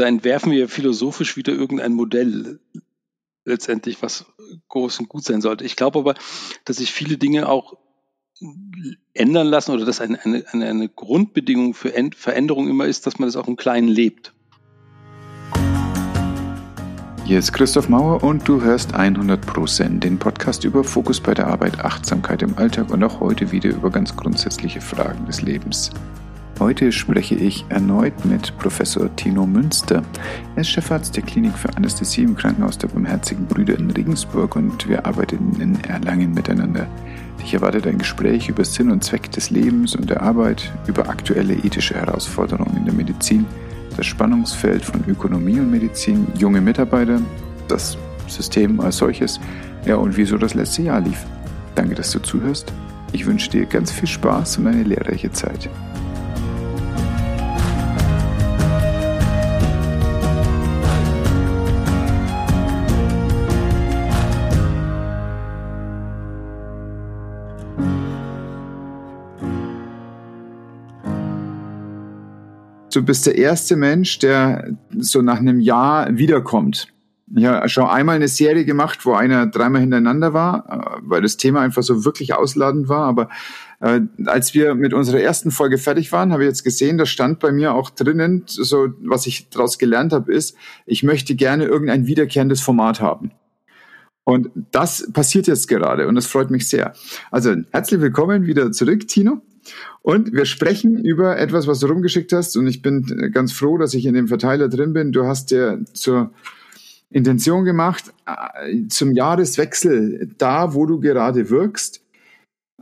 da entwerfen wir philosophisch wieder irgendein Modell letztendlich, was groß und gut sein sollte. Ich glaube aber, dass sich viele Dinge auch ändern lassen oder dass eine, eine, eine Grundbedingung für Veränderung immer ist, dass man das auch im Kleinen lebt. Hier ist Christoph Mauer und du hörst 100%, den Podcast über Fokus bei der Arbeit, Achtsamkeit im Alltag und auch heute wieder über ganz grundsätzliche Fragen des Lebens. Heute spreche ich erneut mit Professor Tino Münster. Er ist Chefarzt der Klinik für Anästhesie im Krankenhaus der Barmherzigen Brüder in Regensburg und wir arbeiten in Erlangen miteinander. Ich erwarte ein Gespräch über Sinn und Zweck des Lebens und der Arbeit, über aktuelle ethische Herausforderungen in der Medizin – das Spannungsfeld von Ökonomie und Medizin, junge Mitarbeiter, das System als solches, ja und wieso das letzte Jahr lief. Danke, dass du zuhörst. Ich wünsche dir ganz viel Spaß und eine lehrreiche Zeit. Du bist der erste Mensch, der so nach einem Jahr wiederkommt. Ich habe schon einmal eine Serie gemacht, wo einer dreimal hintereinander war, äh, weil das Thema einfach so wirklich ausladend war. Aber äh, als wir mit unserer ersten Folge fertig waren, habe ich jetzt gesehen, da stand bei mir auch drinnen, so was ich daraus gelernt habe, ist, ich möchte gerne irgendein wiederkehrendes Format haben. Und das passiert jetzt gerade und das freut mich sehr. Also herzlich willkommen wieder zurück, Tino. Und wir sprechen über etwas, was du rumgeschickt hast. Und ich bin ganz froh, dass ich in dem Verteiler drin bin. Du hast dir zur Intention gemacht, äh, zum Jahreswechsel, da wo du gerade wirkst,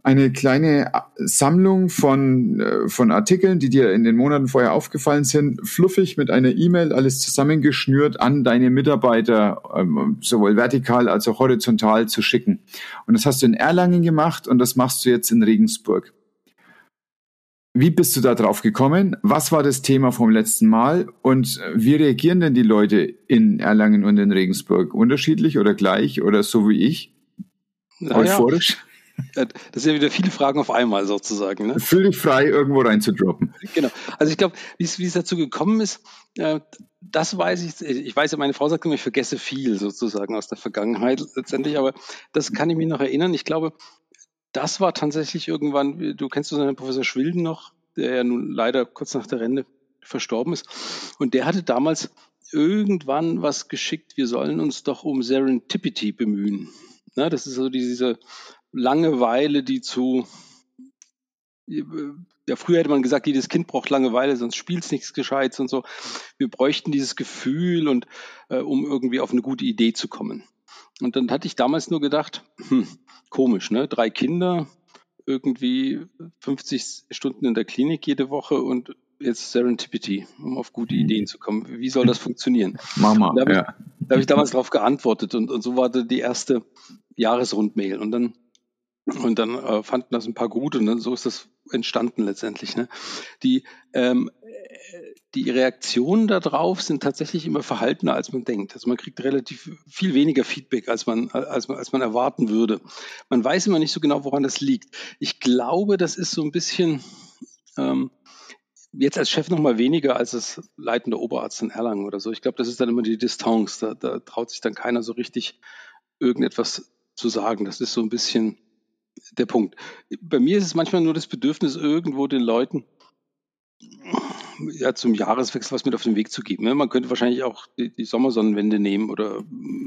eine kleine Sammlung von, äh, von Artikeln, die dir in den Monaten vorher aufgefallen sind, fluffig mit einer E-Mail alles zusammengeschnürt an deine Mitarbeiter, ähm, sowohl vertikal als auch horizontal zu schicken. Und das hast du in Erlangen gemacht und das machst du jetzt in Regensburg. Wie bist du da drauf gekommen? Was war das Thema vom letzten Mal? Und wie reagieren denn die Leute in Erlangen und in Regensburg? Unterschiedlich oder gleich oder so wie ich? Euphorisch? Das sind ja wieder viele Fragen auf einmal sozusagen. Ne? Fühl dich frei, irgendwo reinzudroppen. Genau. Also ich glaube, wie es dazu gekommen ist, äh, das weiß ich. Ich weiß ja, meine Frau sagt immer, ich vergesse viel sozusagen aus der Vergangenheit letztendlich, aber das kann ich mich noch erinnern. Ich glaube, das war tatsächlich irgendwann, du kennst du seinen Professor Schwilden noch, der ja nun leider kurz nach der Rente verstorben ist. Und der hatte damals irgendwann was geschickt, wir sollen uns doch um Serendipity bemühen. Na, das ist so diese Langeweile, die zu, ja, früher hätte man gesagt, jedes Kind braucht Langeweile, sonst spielt es nichts Gescheites und so. Wir bräuchten dieses Gefühl und äh, um irgendwie auf eine gute Idee zu kommen. Und dann hatte ich damals nur gedacht, hm, komisch, ne? Drei Kinder, irgendwie 50 Stunden in der Klinik jede Woche und jetzt Serendipity, um auf gute mhm. Ideen zu kommen. Wie soll das funktionieren? Mama, da habe ja. ich, da hab ich damals darauf geantwortet und, und so war die erste Jahresrundmail. Und dann und dann äh, fanden das ein paar gut und dann so ist das entstanden letztendlich. Ne? Die, ähm, die Reaktionen darauf sind tatsächlich immer verhaltener, als man denkt. Also man kriegt relativ viel weniger Feedback, als man, als als man erwarten würde. Man weiß immer nicht so genau, woran das liegt. Ich glaube, das ist so ein bisschen ähm, jetzt als Chef noch mal weniger als das leitende Oberarzt in Erlangen oder so. Ich glaube, das ist dann immer die Distanz. Da, da traut sich dann keiner so richtig irgendetwas zu sagen. Das ist so ein bisschen der Punkt. Bei mir ist es manchmal nur das Bedürfnis, irgendwo den Leuten ja, zum Jahreswechsel was mit auf den Weg zu geben. Ne? Man könnte wahrscheinlich auch die, die Sommersonnenwende nehmen oder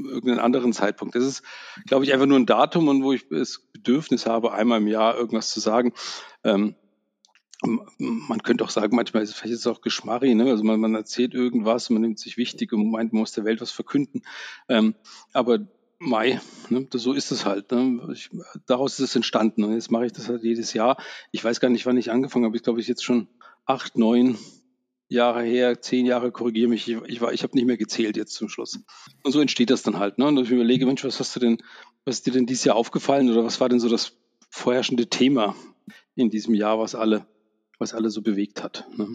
irgendeinen anderen Zeitpunkt. Das ist, glaube ich, einfach nur ein Datum und wo ich das Bedürfnis habe, einmal im Jahr irgendwas zu sagen. Ähm, man könnte auch sagen, manchmal ist es vielleicht auch Geschmarri, ne? also man, man erzählt irgendwas, man nimmt sich wichtig und meint, man muss der Welt was verkünden. Ähm, aber Mai, ne, so ist es halt. Ne? Ich, daraus ist es entstanden und jetzt mache ich das halt jedes Jahr. Ich weiß gar nicht, wann ich angefangen habe. Ich glaube, ich jetzt schon acht, neun Jahre her, zehn Jahre, korrigiere mich. Ich, ich, ich habe nicht mehr gezählt jetzt zum Schluss. Und so entsteht das dann halt. Ne? Und ich überlege, Mensch, was hast du denn, was ist dir denn dieses Jahr aufgefallen oder was war denn so das vorherrschende Thema in diesem Jahr, was alle, was alle so bewegt hat? Ne?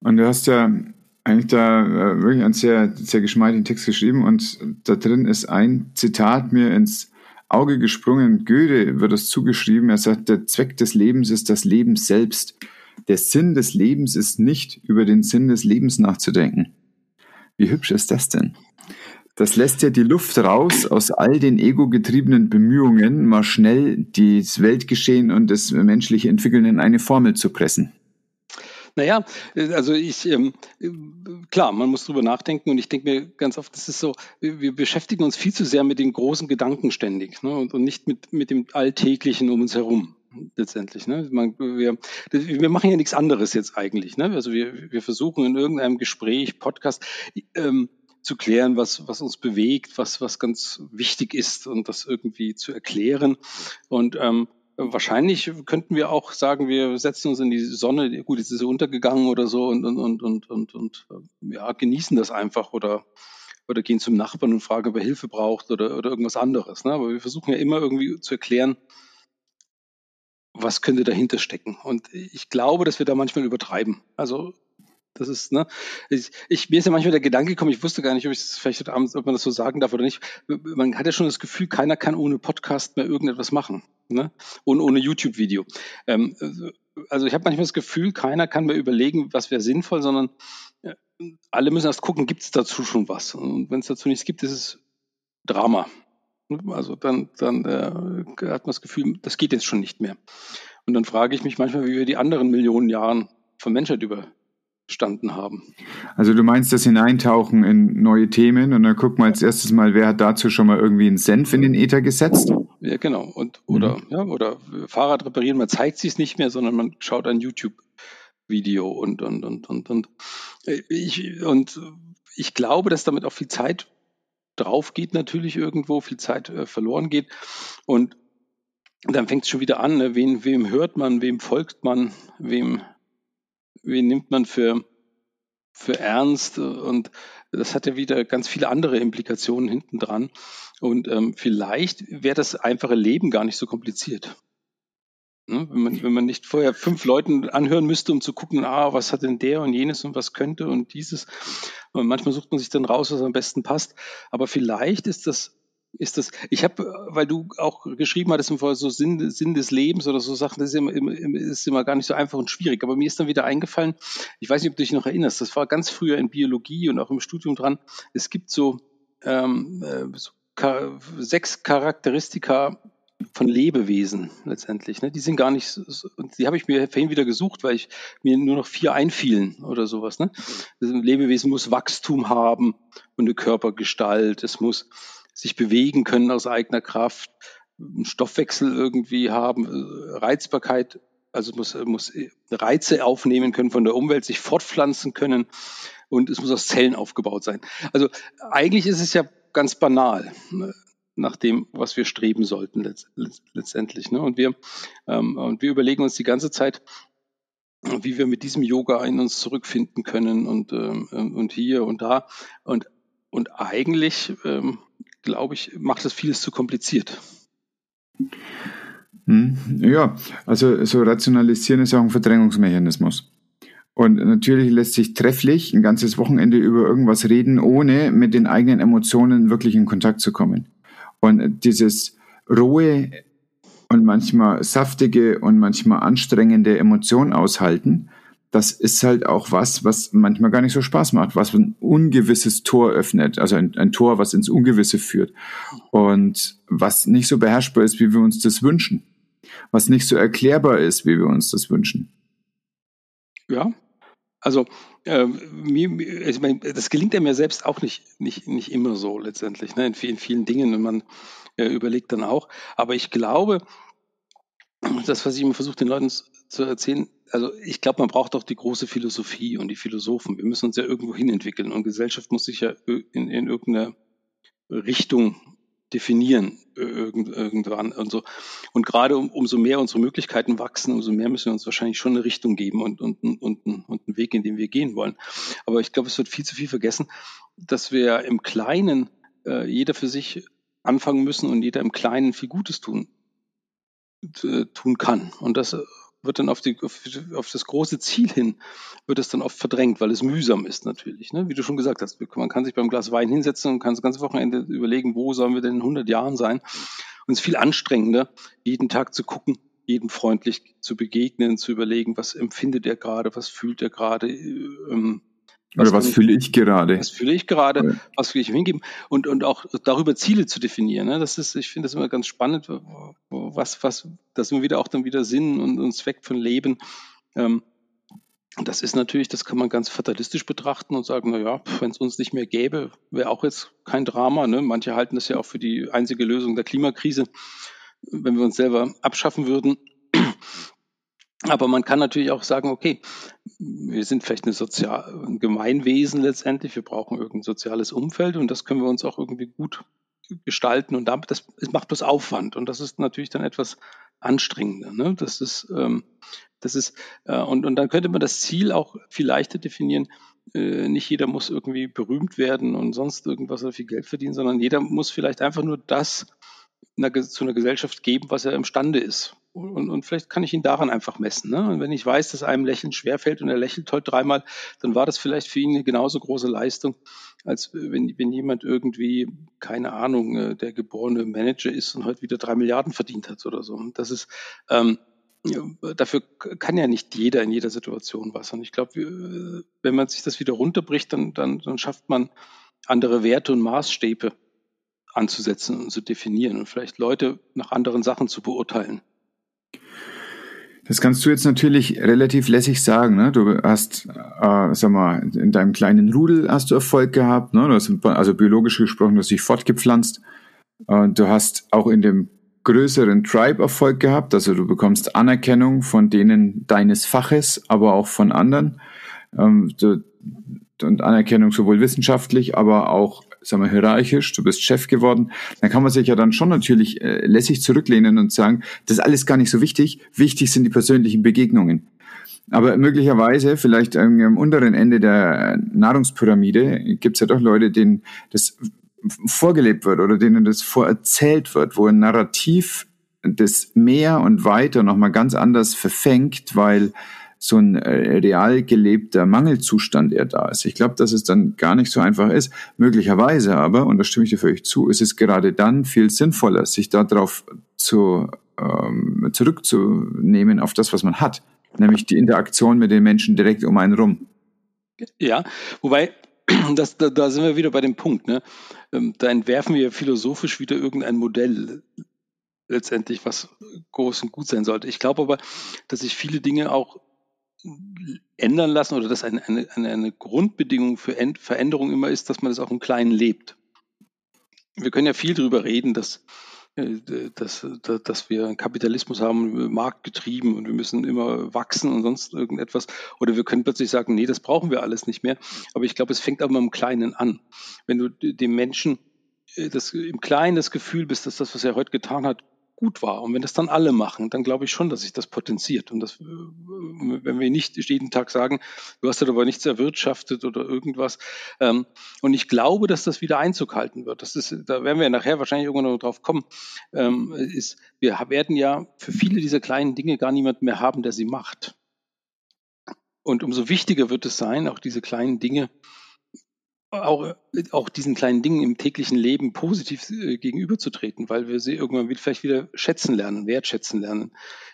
Und du hast ja eigentlich da äh, wirklich einen sehr, sehr geschmeidigen Text geschrieben und da drin ist ein Zitat mir ins Auge gesprungen. Goethe wird das zugeschrieben. Er sagt, der Zweck des Lebens ist das Leben selbst. Der Sinn des Lebens ist nicht, über den Sinn des Lebens nachzudenken. Wie hübsch ist das denn? Das lässt ja die Luft raus aus all den ego-getriebenen Bemühungen, mal schnell das Weltgeschehen und das menschliche Entwickeln in eine Formel zu pressen. Naja, also ich, ähm, klar, man muss drüber nachdenken und ich denke mir ganz oft, das ist so, wir beschäftigen uns viel zu sehr mit den großen Gedanken ständig ne, und, und nicht mit, mit dem Alltäglichen um uns herum letztendlich. Ne? Man, wir, wir machen ja nichts anderes jetzt eigentlich. Ne? Also wir, wir versuchen in irgendeinem Gespräch, Podcast, ähm, zu klären, was, was uns bewegt, was, was ganz wichtig ist und das irgendwie zu erklären. Und ähm, wahrscheinlich könnten wir auch sagen, wir setzen uns in die Sonne, gut, jetzt ist sie untergegangen oder so und, und, und, und, und, und ja, genießen das einfach oder, oder gehen zum Nachbarn und fragen, ob er Hilfe braucht oder, oder irgendwas anderes. Ne? Aber wir versuchen ja immer irgendwie zu erklären, was könnte dahinter stecken. Und ich glaube, dass wir da manchmal übertreiben. Also das ist, ne, ich, ich, mir ist ja manchmal der Gedanke gekommen, ich wusste gar nicht, ob ich das vielleicht heute Abend, ob man das so sagen darf oder nicht. Man hat ja schon das Gefühl, keiner kann ohne Podcast mehr irgendetwas machen, ne? Und ohne YouTube-Video. Ähm, also ich habe manchmal das Gefühl, keiner kann mehr überlegen, was wäre sinnvoll, sondern äh, alle müssen erst gucken, gibt es dazu schon was? Und wenn es dazu nichts gibt, ist es Drama. Also dann, dann äh, hat man das Gefühl, das geht jetzt schon nicht mehr. Und dann frage ich mich manchmal, wie wir die anderen Millionen Jahren von Menschheit über standen haben. Also du meinst das Hineintauchen in neue Themen und dann gucken wir als erstes mal, wer hat dazu schon mal irgendwie einen Senf in den Äther gesetzt? Ja, genau. Und oder mhm. ja, oder Fahrrad reparieren, man zeigt sich nicht mehr, sondern man schaut ein YouTube-Video und und und und und ich und ich glaube, dass damit auch viel Zeit drauf geht, natürlich irgendwo, viel Zeit äh, verloren geht. Und dann fängt es schon wieder an, ne? Wen, wem hört man, wem folgt man, wem wen nimmt man für, für ernst und das hat ja wieder ganz viele andere Implikationen hinten dran. Und ähm, vielleicht wäre das einfache Leben gar nicht so kompliziert. Ne? Wenn, man, wenn man nicht vorher fünf Leuten anhören müsste, um zu gucken, ah, was hat denn der und jenes und was könnte und dieses. Und manchmal sucht man sich dann raus, was am besten passt. Aber vielleicht ist das ist das, ich habe, weil du auch geschrieben hattest im Vorher so Sinn, Sinn des Lebens oder so Sachen, das ist immer, ist immer gar nicht so einfach und schwierig. Aber mir ist dann wieder eingefallen, ich weiß nicht, ob du dich noch erinnerst, das war ganz früher in Biologie und auch im Studium dran. Es gibt so, ähm, äh, so sechs Charakteristika von Lebewesen letztendlich. Ne? Die sind gar nicht, die habe ich mir vorhin wieder gesucht, weil ich mir nur noch vier einfielen oder sowas. Ne? Das Lebewesen muss Wachstum haben und eine Körpergestalt. Es muss sich bewegen können aus eigener Kraft, einen Stoffwechsel irgendwie haben, äh, Reizbarkeit, also muss, muss Reize aufnehmen können von der Umwelt, sich fortpflanzen können und es muss aus Zellen aufgebaut sein. Also eigentlich ist es ja ganz banal ne, nach dem, was wir streben sollten letztendlich. Ne? Und, wir, ähm, und wir überlegen uns die ganze Zeit, wie wir mit diesem Yoga in uns zurückfinden können und, ähm, und hier und da. Und, und eigentlich ähm, glaube ich, macht das vieles zu kompliziert. Hm, ja, also so rationalisieren ist auch ein Verdrängungsmechanismus. Und natürlich lässt sich trefflich ein ganzes Wochenende über irgendwas reden, ohne mit den eigenen Emotionen wirklich in Kontakt zu kommen. Und dieses rohe und manchmal saftige und manchmal anstrengende Emotion aushalten, das ist halt auch was, was manchmal gar nicht so Spaß macht, was ein ungewisses Tor öffnet, also ein, ein, Tor, was ins Ungewisse führt. Und was nicht so beherrschbar ist, wie wir uns das wünschen, was nicht so erklärbar ist, wie wir uns das wünschen. Ja, also äh, ich mein, das gelingt ja mir selbst auch nicht, nicht, nicht immer so letztendlich, ne? in, vielen, vielen Dingen und man äh, überlegt dann auch, aber ich glaube, das, was ich immer versuche, den Leuten zu erzählen, also ich glaube, man braucht auch die große Philosophie und die Philosophen. Wir müssen uns ja irgendwo hin entwickeln und Gesellschaft muss sich ja in, in irgendeiner Richtung definieren irgend, irgendwann und so. Und gerade um, umso mehr unsere Möglichkeiten wachsen, umso mehr müssen wir uns wahrscheinlich schon eine Richtung geben und, und, und, und, und einen Weg, in den wir gehen wollen. Aber ich glaube, es wird viel zu viel vergessen, dass wir im Kleinen äh, jeder für sich anfangen müssen und jeder im Kleinen viel Gutes tun äh, tun kann. Und das wird dann auf, die, auf, auf, das große Ziel hin, wird es dann oft verdrängt, weil es mühsam ist natürlich. Ne? Wie du schon gesagt hast, man kann sich beim Glas Wein hinsetzen und kann das ganze Wochenende überlegen, wo sollen wir denn in 100 Jahren sein. Und es ist viel anstrengender, jeden Tag zu gucken, jedem freundlich zu begegnen, zu überlegen, was empfindet er gerade, was fühlt er gerade, ähm, was Oder was fühle ich gerade? Was fühle ich gerade? Ja. Was will ich hingeben? Und, und auch darüber Ziele zu definieren. Ne? Das ist, ich finde das immer ganz spannend, was, was, dass wir wieder auch dann wieder Sinn und, und Zweck von Leben. Ähm, das ist natürlich, das kann man ganz fatalistisch betrachten und sagen, na ja, wenn es uns nicht mehr gäbe, wäre auch jetzt kein Drama. Ne? Manche halten das ja auch für die einzige Lösung der Klimakrise, wenn wir uns selber abschaffen würden. Aber man kann natürlich auch sagen, okay, wir sind vielleicht eine Sozial ein Gemeinwesen letztendlich, wir brauchen irgendein soziales Umfeld und das können wir uns auch irgendwie gut gestalten und damit, das, es macht bloß Aufwand und das ist natürlich dann etwas anstrengender. Ne? Das ist, ähm, das ist, äh, und, und dann könnte man das Ziel auch viel leichter definieren. Äh, nicht jeder muss irgendwie berühmt werden und sonst irgendwas oder viel Geld verdienen, sondern jeder muss vielleicht einfach nur das zu einer Gesellschaft geben, was er imstande ist. Und, und vielleicht kann ich ihn daran einfach messen. Ne? Und wenn ich weiß, dass einem Lächeln schwerfällt und er lächelt heute dreimal, dann war das vielleicht für ihn eine genauso große Leistung, als wenn, wenn jemand irgendwie, keine Ahnung, äh, der geborene Manager ist und heute wieder drei Milliarden verdient hat oder so. Und das ist, ähm, dafür kann ja nicht jeder in jeder Situation was. Und ich glaube, wenn man sich das wieder runterbricht, dann, dann, dann schafft man andere Werte und Maßstäbe anzusetzen und zu definieren und vielleicht Leute nach anderen Sachen zu beurteilen. Das kannst du jetzt natürlich relativ lässig sagen. Ne? Du hast, äh, sag mal, in deinem kleinen Rudel hast du Erfolg gehabt. Ne? Du hast, also biologisch gesprochen, du hast dich fortgepflanzt. Und du hast auch in dem größeren Tribe Erfolg gehabt. Also du bekommst Anerkennung von denen deines Faches, aber auch von anderen. Ähm, du, und Anerkennung sowohl wissenschaftlich, aber auch sagen wir, hierarchisch, du bist Chef geworden, dann kann man sich ja dann schon natürlich äh, lässig zurücklehnen und sagen, das ist alles gar nicht so wichtig, wichtig sind die persönlichen Begegnungen. Aber möglicherweise, vielleicht am unteren Ende der Nahrungspyramide, gibt es ja doch Leute, denen das vorgelebt wird oder denen das vorerzählt wird, wo ein Narrativ das mehr und weiter nochmal ganz anders verfängt, weil so ein äh, real gelebter Mangelzustand eher da ist. Ich glaube, dass es dann gar nicht so einfach ist. Möglicherweise aber, und da stimme ich dir völlig zu, ist es gerade dann viel sinnvoller, sich darauf zu, ähm, zurückzunehmen, auf das, was man hat, nämlich die Interaktion mit den Menschen direkt um einen rum. Ja, wobei, das, da, da sind wir wieder bei dem Punkt, ne? Ähm, da entwerfen wir philosophisch wieder irgendein Modell letztendlich, was groß und gut sein sollte. Ich glaube aber, dass sich viele Dinge auch ändern lassen oder dass eine, eine, eine Grundbedingung für End Veränderung immer ist, dass man das auch im Kleinen lebt. Wir können ja viel darüber reden, dass, äh, dass, dass wir einen Kapitalismus haben, marktgetrieben und wir müssen immer wachsen und sonst irgendetwas. Oder wir können plötzlich sagen, nee, das brauchen wir alles nicht mehr. Aber ich glaube, es fängt aber im Kleinen an. Wenn du dem Menschen äh, das, im Kleinen das Gefühl bist, dass das, was er heute getan hat, gut war. Und wenn das dann alle machen, dann glaube ich schon, dass sich das potenziert. Und das, äh, wenn wir nicht jeden Tag sagen, du hast aber nichts erwirtschaftet oder irgendwas. Ähm, und ich glaube, dass das wieder Einzug halten wird. Das ist, da werden wir nachher wahrscheinlich irgendwann noch drauf kommen. Ähm, ist, wir werden ja für viele dieser kleinen Dinge gar niemanden mehr haben, der sie macht. Und umso wichtiger wird es sein, auch diese kleinen Dinge auch, auch diesen kleinen Dingen im täglichen Leben positiv äh, gegenüberzutreten, weil wir sie irgendwann vielleicht wieder schätzen lernen, wertschätzen lernen,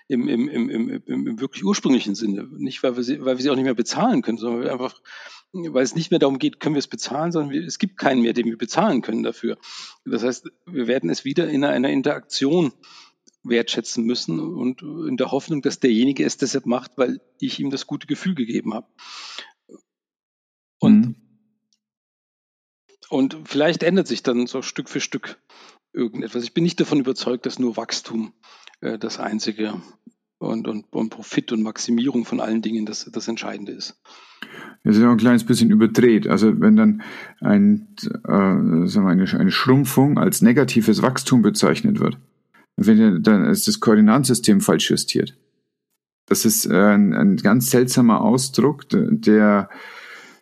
im, im, im, im, im wirklich ursprünglichen Sinne. Nicht, weil wir, sie, weil wir sie auch nicht mehr bezahlen können, sondern weil einfach, weil es nicht mehr darum geht, können wir es bezahlen, sondern wir, es gibt keinen mehr, den wir bezahlen können dafür. Das heißt, wir werden es wieder in einer Interaktion wertschätzen müssen und in der Hoffnung, dass derjenige es deshalb macht, weil ich ihm das gute Gefühl gegeben habe. Und mhm und vielleicht ändert sich dann so Stück für Stück irgendetwas. Ich bin nicht davon überzeugt, dass nur Wachstum äh, das einzige und, und, und Profit und Maximierung von allen Dingen das, das Entscheidende ist. Das ist ja ein kleines bisschen überdreht. Also wenn dann ein, äh, sagen wir eine, eine Schrumpfung als negatives Wachstum bezeichnet wird, dann ist das Koordinatensystem falsch justiert. Das ist äh, ein, ein ganz seltsamer Ausdruck, der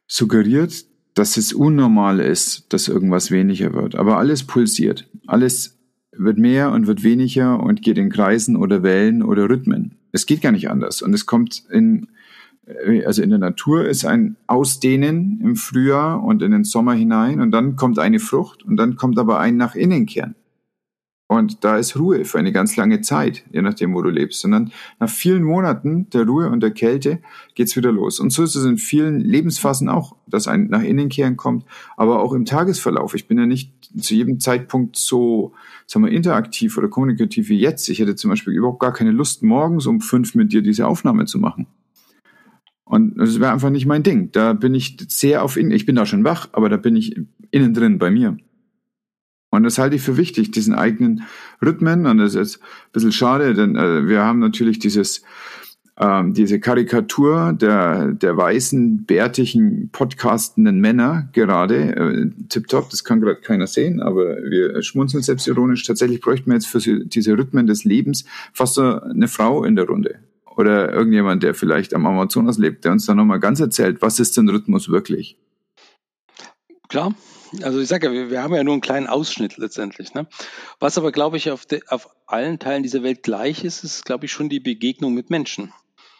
suggeriert, dass es unnormal ist, dass irgendwas weniger wird. Aber alles pulsiert. Alles wird mehr und wird weniger und geht in Kreisen oder Wellen oder Rhythmen. Es geht gar nicht anders. Und es kommt in, äh, also in der Natur ist ein Ausdehnen im Frühjahr und in den Sommer hinein und dann kommt eine Frucht und dann kommt aber ein nach innen kehren. Und da ist Ruhe für eine ganz lange Zeit, je nachdem, wo du lebst. Sondern nach vielen Monaten der Ruhe und der Kälte geht's wieder los. Und so ist es in vielen Lebensphasen auch, dass ein nach innen kehren kommt, aber auch im Tagesverlauf. Ich bin ja nicht zu jedem Zeitpunkt so, sagen wir, interaktiv oder kommunikativ wie jetzt. Ich hätte zum Beispiel überhaupt gar keine Lust, morgens um fünf mit dir diese Aufnahme zu machen. Und das wäre einfach nicht mein Ding. Da bin ich sehr auf innen. Ich bin da schon wach, aber da bin ich innen drin bei mir. Und das halte ich für wichtig, diesen eigenen Rhythmen. Und das ist ein bisschen schade, denn äh, wir haben natürlich dieses, ähm, diese Karikatur der, der weißen, bärtigen, podcastenden Männer gerade. Äh, tipptopp, das kann gerade keiner sehen, aber wir schmunzeln selbstironisch. Tatsächlich bräuchten wir jetzt für diese Rhythmen des Lebens fast so eine Frau in der Runde. Oder irgendjemand, der vielleicht am Amazonas lebt, der uns dann nochmal ganz erzählt, was ist denn Rhythmus wirklich? Klar, also ich sage ja, wir, wir, haben ja nur einen kleinen Ausschnitt letztendlich. Ne? Was aber, glaube ich, auf, de, auf allen Teilen dieser Welt gleich ist, ist, glaube ich, schon die Begegnung mit Menschen.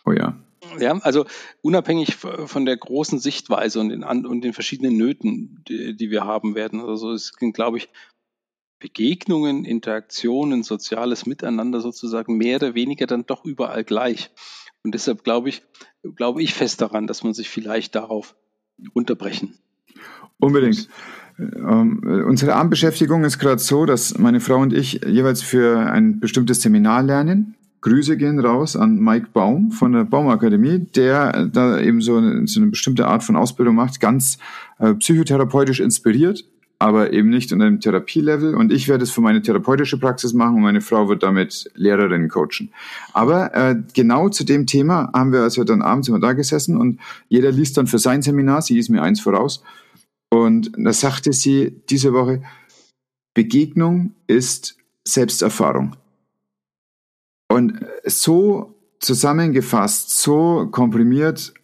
Oh ja. Ja, also unabhängig von der großen Sichtweise und den, und den verschiedenen Nöten, die, die wir haben werden. Also es sind, glaube ich, Begegnungen, Interaktionen, soziales Miteinander sozusagen mehr oder weniger dann doch überall gleich. Und deshalb glaube ich, glaube ich fest daran, dass man sich vielleicht darauf unterbrechen Unbedingt. Ähm, unsere Abendbeschäftigung ist gerade so, dass meine Frau und ich jeweils für ein bestimmtes Seminar lernen. Grüße gehen raus an Mike Baum von der Baumakademie, der da eben so eine, so eine bestimmte Art von Ausbildung macht, ganz äh, psychotherapeutisch inspiriert, aber eben nicht in einem Therapielevel. Und ich werde es für meine therapeutische Praxis machen und meine Frau wird damit Lehrerinnen coachen. Aber äh, genau zu dem Thema haben wir, als wir dann abends immer da gesessen und jeder liest dann für sein Seminar, sie ist mir eins voraus, und da sagte sie diese Woche, Begegnung ist Selbsterfahrung. Und so zusammengefasst, so komprimiert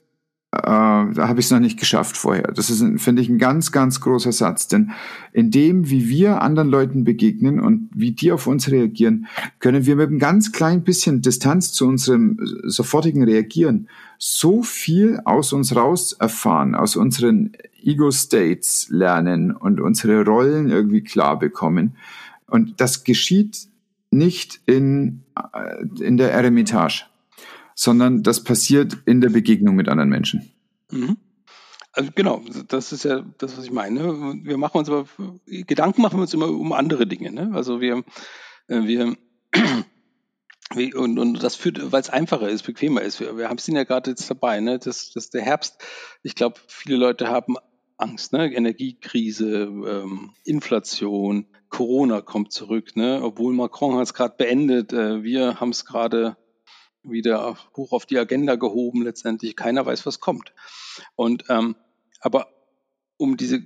da habe ich es noch nicht geschafft vorher. Das ist, finde ich, ein ganz, ganz großer Satz. Denn in dem, wie wir anderen Leuten begegnen und wie die auf uns reagieren, können wir mit einem ganz kleinen bisschen Distanz zu unserem sofortigen Reagieren so viel aus uns raus erfahren, aus unseren Ego-States lernen und unsere Rollen irgendwie klar bekommen. Und das geschieht nicht in, äh, in der Eremitage sondern das passiert in der Begegnung mit anderen Menschen. Mhm. Also genau, das ist ja das, was ich meine. Wir machen uns aber Gedanken machen wir uns immer um andere Dinge. Ne? Also wir, äh, wir und, und das führt, weil es einfacher ist, bequemer ist. Wir, wir haben es ja gerade jetzt dabei, ne? Das, das der Herbst. Ich glaube, viele Leute haben Angst, ne? Energiekrise, ähm, Inflation, Corona kommt zurück, ne? Obwohl Macron hat es gerade beendet, äh, wir haben es gerade wieder hoch auf die Agenda gehoben letztendlich. Keiner weiß, was kommt. Und ähm, aber um diese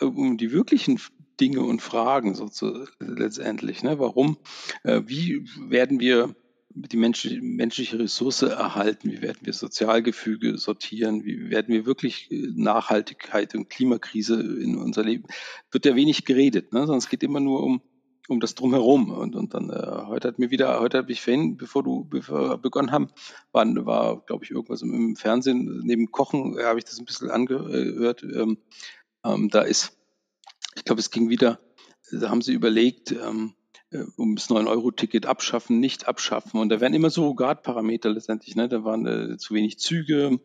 um die wirklichen Dinge und Fragen so zu, letztendlich, ne, warum, äh, wie werden wir die menschliche, menschliche Ressource erhalten, wie werden wir Sozialgefüge sortieren, wie werden wir wirklich äh, Nachhaltigkeit und Klimakrise in unser Leben, wird ja wenig geredet, ne? sondern es geht immer nur um um das drumherum. Und, und dann äh, heute hat mir wieder, heute habe ich vorhin, bevor du bevor wir begonnen haben, war, war glaube ich, irgendwas im, im Fernsehen, neben Kochen, äh, habe ich das ein bisschen angehört. Ähm, ähm, da ist, ich glaube, es ging wieder, da haben sie überlegt, ähm, äh, um das 9-Euro-Ticket abschaffen, nicht abschaffen. Und da werden immer Surrogatparameter letztendlich. Ne? Da waren äh, zu wenig Züge,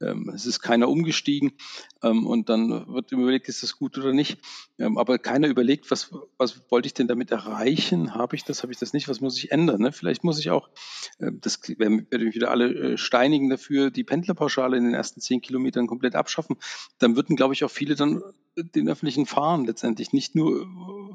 ähm, es ist keiner umgestiegen. Ähm, und dann wird überlegt, ist das gut oder nicht. Ähm, aber keiner überlegt, was, was wollte ich denn damit erreichen? Habe ich das, habe ich das nicht? Was muss ich ändern? Ne? Vielleicht muss ich auch, äh, das werden wir wieder alle äh, steinigen dafür, die Pendlerpauschale in den ersten zehn Kilometern komplett abschaffen. Dann würden, glaube ich, auch viele dann den öffentlichen fahren letztendlich, nicht nur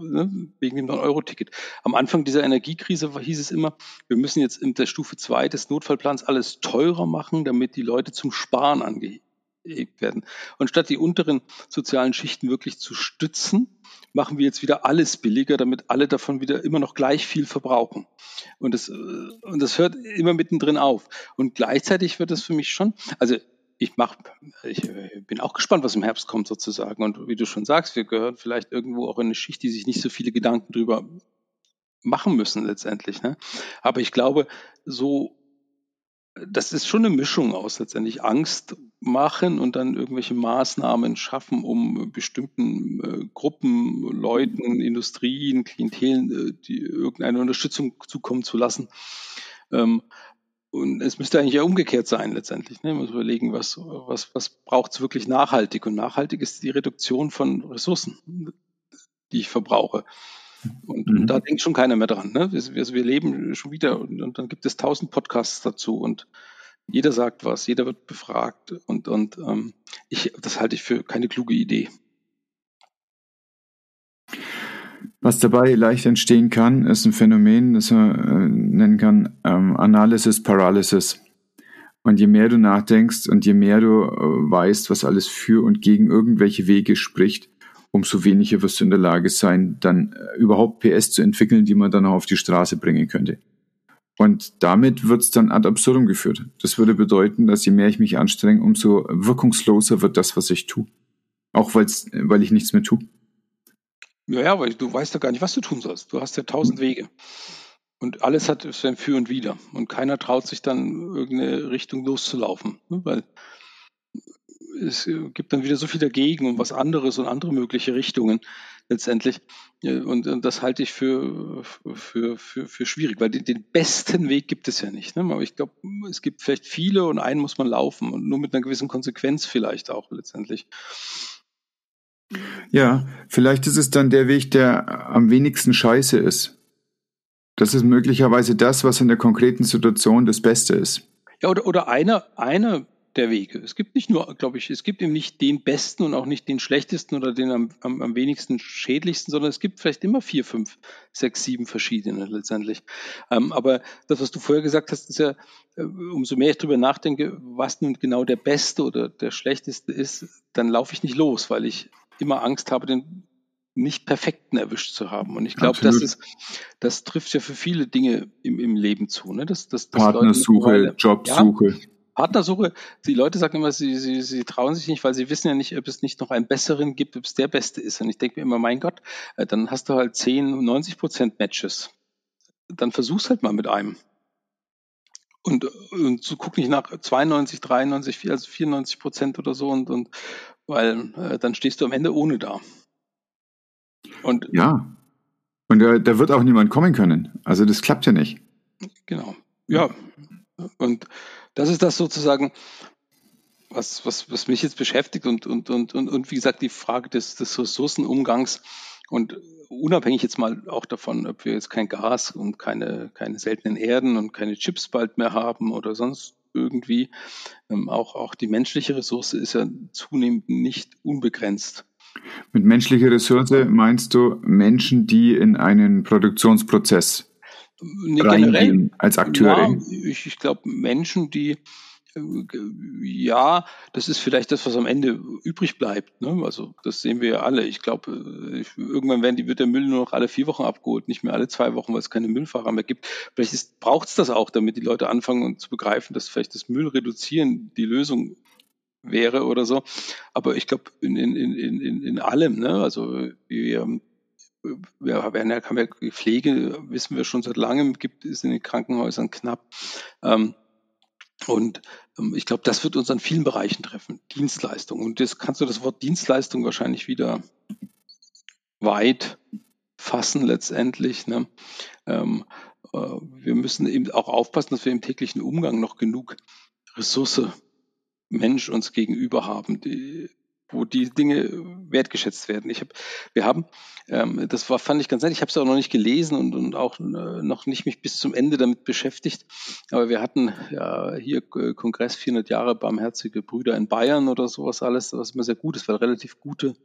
ne, wegen dem 9-Euro-Ticket. Am Anfang dieser Energiekrise hieß es immer, wir müssen jetzt in der Stufe 2 des Notfallplans alles teurer machen, damit die Leute zum Sparen angeht werden. Und statt die unteren sozialen Schichten wirklich zu stützen, machen wir jetzt wieder alles billiger, damit alle davon wieder immer noch gleich viel verbrauchen. Und das, und das hört immer mittendrin auf. Und gleichzeitig wird es für mich schon, also ich mach, ich bin auch gespannt, was im Herbst kommt sozusagen. Und wie du schon sagst, wir gehören vielleicht irgendwo auch in eine Schicht, die sich nicht so viele Gedanken drüber machen müssen letztendlich. Ne? Aber ich glaube, so das ist schon eine Mischung aus letztendlich Angst machen und dann irgendwelche Maßnahmen schaffen, um bestimmten äh, Gruppen, Leuten, Industrien, Klientelen äh, die irgendeine Unterstützung zukommen zu lassen. Ähm, und es müsste eigentlich ja umgekehrt sein letztendlich. Ne? Man muss überlegen, was, was, was braucht es wirklich nachhaltig? Und nachhaltig ist die Reduktion von Ressourcen, die ich verbrauche. Und, mhm. da denkt schon keiner mehr dran. Ne? Wir, wir leben schon wieder und, und, dann gibt es tausend Podcasts dazu und jeder sagt was, jeder wird befragt und, und ähm, ich, das halte ich für keine kluge Idee. Was dabei leicht entstehen kann, ist ein Phänomen, das man äh, nennen kann ähm, Analysis Paralysis. Und je mehr du nachdenkst und je mehr du äh, weißt, was alles für und gegen irgendwelche Wege spricht, umso weniger wirst du in der Lage sein, dann äh, überhaupt PS zu entwickeln, die man dann auch auf die Straße bringen könnte. Und damit wird es dann ad absurdum geführt. Das würde bedeuten, dass je mehr ich mich anstrenge, umso wirkungsloser wird das, was ich tue. Auch weil's, weil ich nichts mehr tue. Ja, ja, weil du weißt ja gar nicht, was du tun sollst. Du hast ja tausend Wege. Und alles hat sein Für und Wider. Und keiner traut sich dann, irgendeine Richtung loszulaufen. Ne? Weil es gibt dann wieder so viel dagegen und was anderes und andere mögliche Richtungen letztendlich. Und, und das halte ich für, für, für, für schwierig, weil den, den besten Weg gibt es ja nicht. Ne? Aber ich glaube, es gibt vielleicht viele und einen muss man laufen und nur mit einer gewissen Konsequenz vielleicht auch letztendlich. Ja, vielleicht ist es dann der Weg, der am wenigsten scheiße ist. Das ist möglicherweise das, was in der konkreten Situation das Beste ist. Ja, oder, oder einer, einer der Wege. Es gibt nicht nur, glaube ich, es gibt eben nicht den besten und auch nicht den schlechtesten oder den am, am, am wenigsten schädlichsten, sondern es gibt vielleicht immer vier, fünf, sechs, sieben verschiedene letztendlich. Ähm, aber das, was du vorher gesagt hast, ist ja, äh, umso mehr ich darüber nachdenke, was nun genau der beste oder der schlechteste ist, dann laufe ich nicht los, weil ich immer Angst habe, den nicht perfekten erwischt zu haben. Und ich glaube, das ist, das trifft ja für viele Dinge im, im Leben zu. Ne? Das, das, das Partnersuche, Jobsuche. Ja, Partnersuche, die Leute sagen immer, sie, sie, sie trauen sich nicht, weil sie wissen ja nicht, ob es nicht noch einen besseren gibt, ob es der Beste ist. Und ich denke mir immer, mein Gott, äh, dann hast du halt 10, 90 Prozent Matches. Dann versuch's halt mal mit einem. Und, und so guck nicht nach 92, 93, also 94 Prozent oder so und, und weil äh, dann stehst du am Ende ohne da. Und ja. Und da, da wird auch niemand kommen können. Also das klappt ja nicht. Genau. Ja. Und das ist das sozusagen, was, was, was mich jetzt beschäftigt und, und, und, und, und wie gesagt, die Frage des, des Ressourcenumgangs und unabhängig jetzt mal auch davon, ob wir jetzt kein Gas und keine, keine seltenen Erden und keine Chips bald mehr haben oder sonst irgendwie, ähm, auch, auch die menschliche Ressource ist ja zunehmend nicht unbegrenzt. Mit menschlicher Ressource meinst du Menschen, die in einen Produktionsprozess nee, reingehen als Akteure? Ja, ich, ich glaube Menschen, die ja, das ist vielleicht das, was am Ende übrig bleibt. Ne? Also das sehen wir ja alle. Ich glaube, äh, irgendwann werden die, wird der Müll nur noch alle vier Wochen abgeholt, nicht mehr alle zwei Wochen, weil es keine Müllfahrer mehr gibt. Vielleicht braucht es das auch, damit die Leute anfangen zu begreifen, dass vielleicht das Müll reduzieren die Lösung wäre oder so. Aber ich glaube, in, in, in, in, in allem, ne? also wir wir werden ja, haben ja Pflege, wissen wir schon seit langem, gibt es in den Krankenhäusern knapp. Ähm, und ähm, ich glaube, das wird uns an vielen Bereichen treffen. Dienstleistung. Und jetzt kannst du das Wort Dienstleistung wahrscheinlich wieder weit fassen letztendlich. Ne? Ähm, äh, wir müssen eben auch aufpassen, dass wir im täglichen Umgang noch genug Ressource Mensch uns gegenüber haben, die, wo die Dinge wertgeschätzt werden. Ich hab, wir haben, ähm, das war, fand ich ganz nett, ich habe es auch noch nicht gelesen und, und auch äh, noch nicht mich bis zum Ende damit beschäftigt, aber wir hatten ja hier äh, Kongress 400 Jahre Barmherzige Brüder in Bayern oder sowas alles, was immer sehr gut ist, weil relativ gute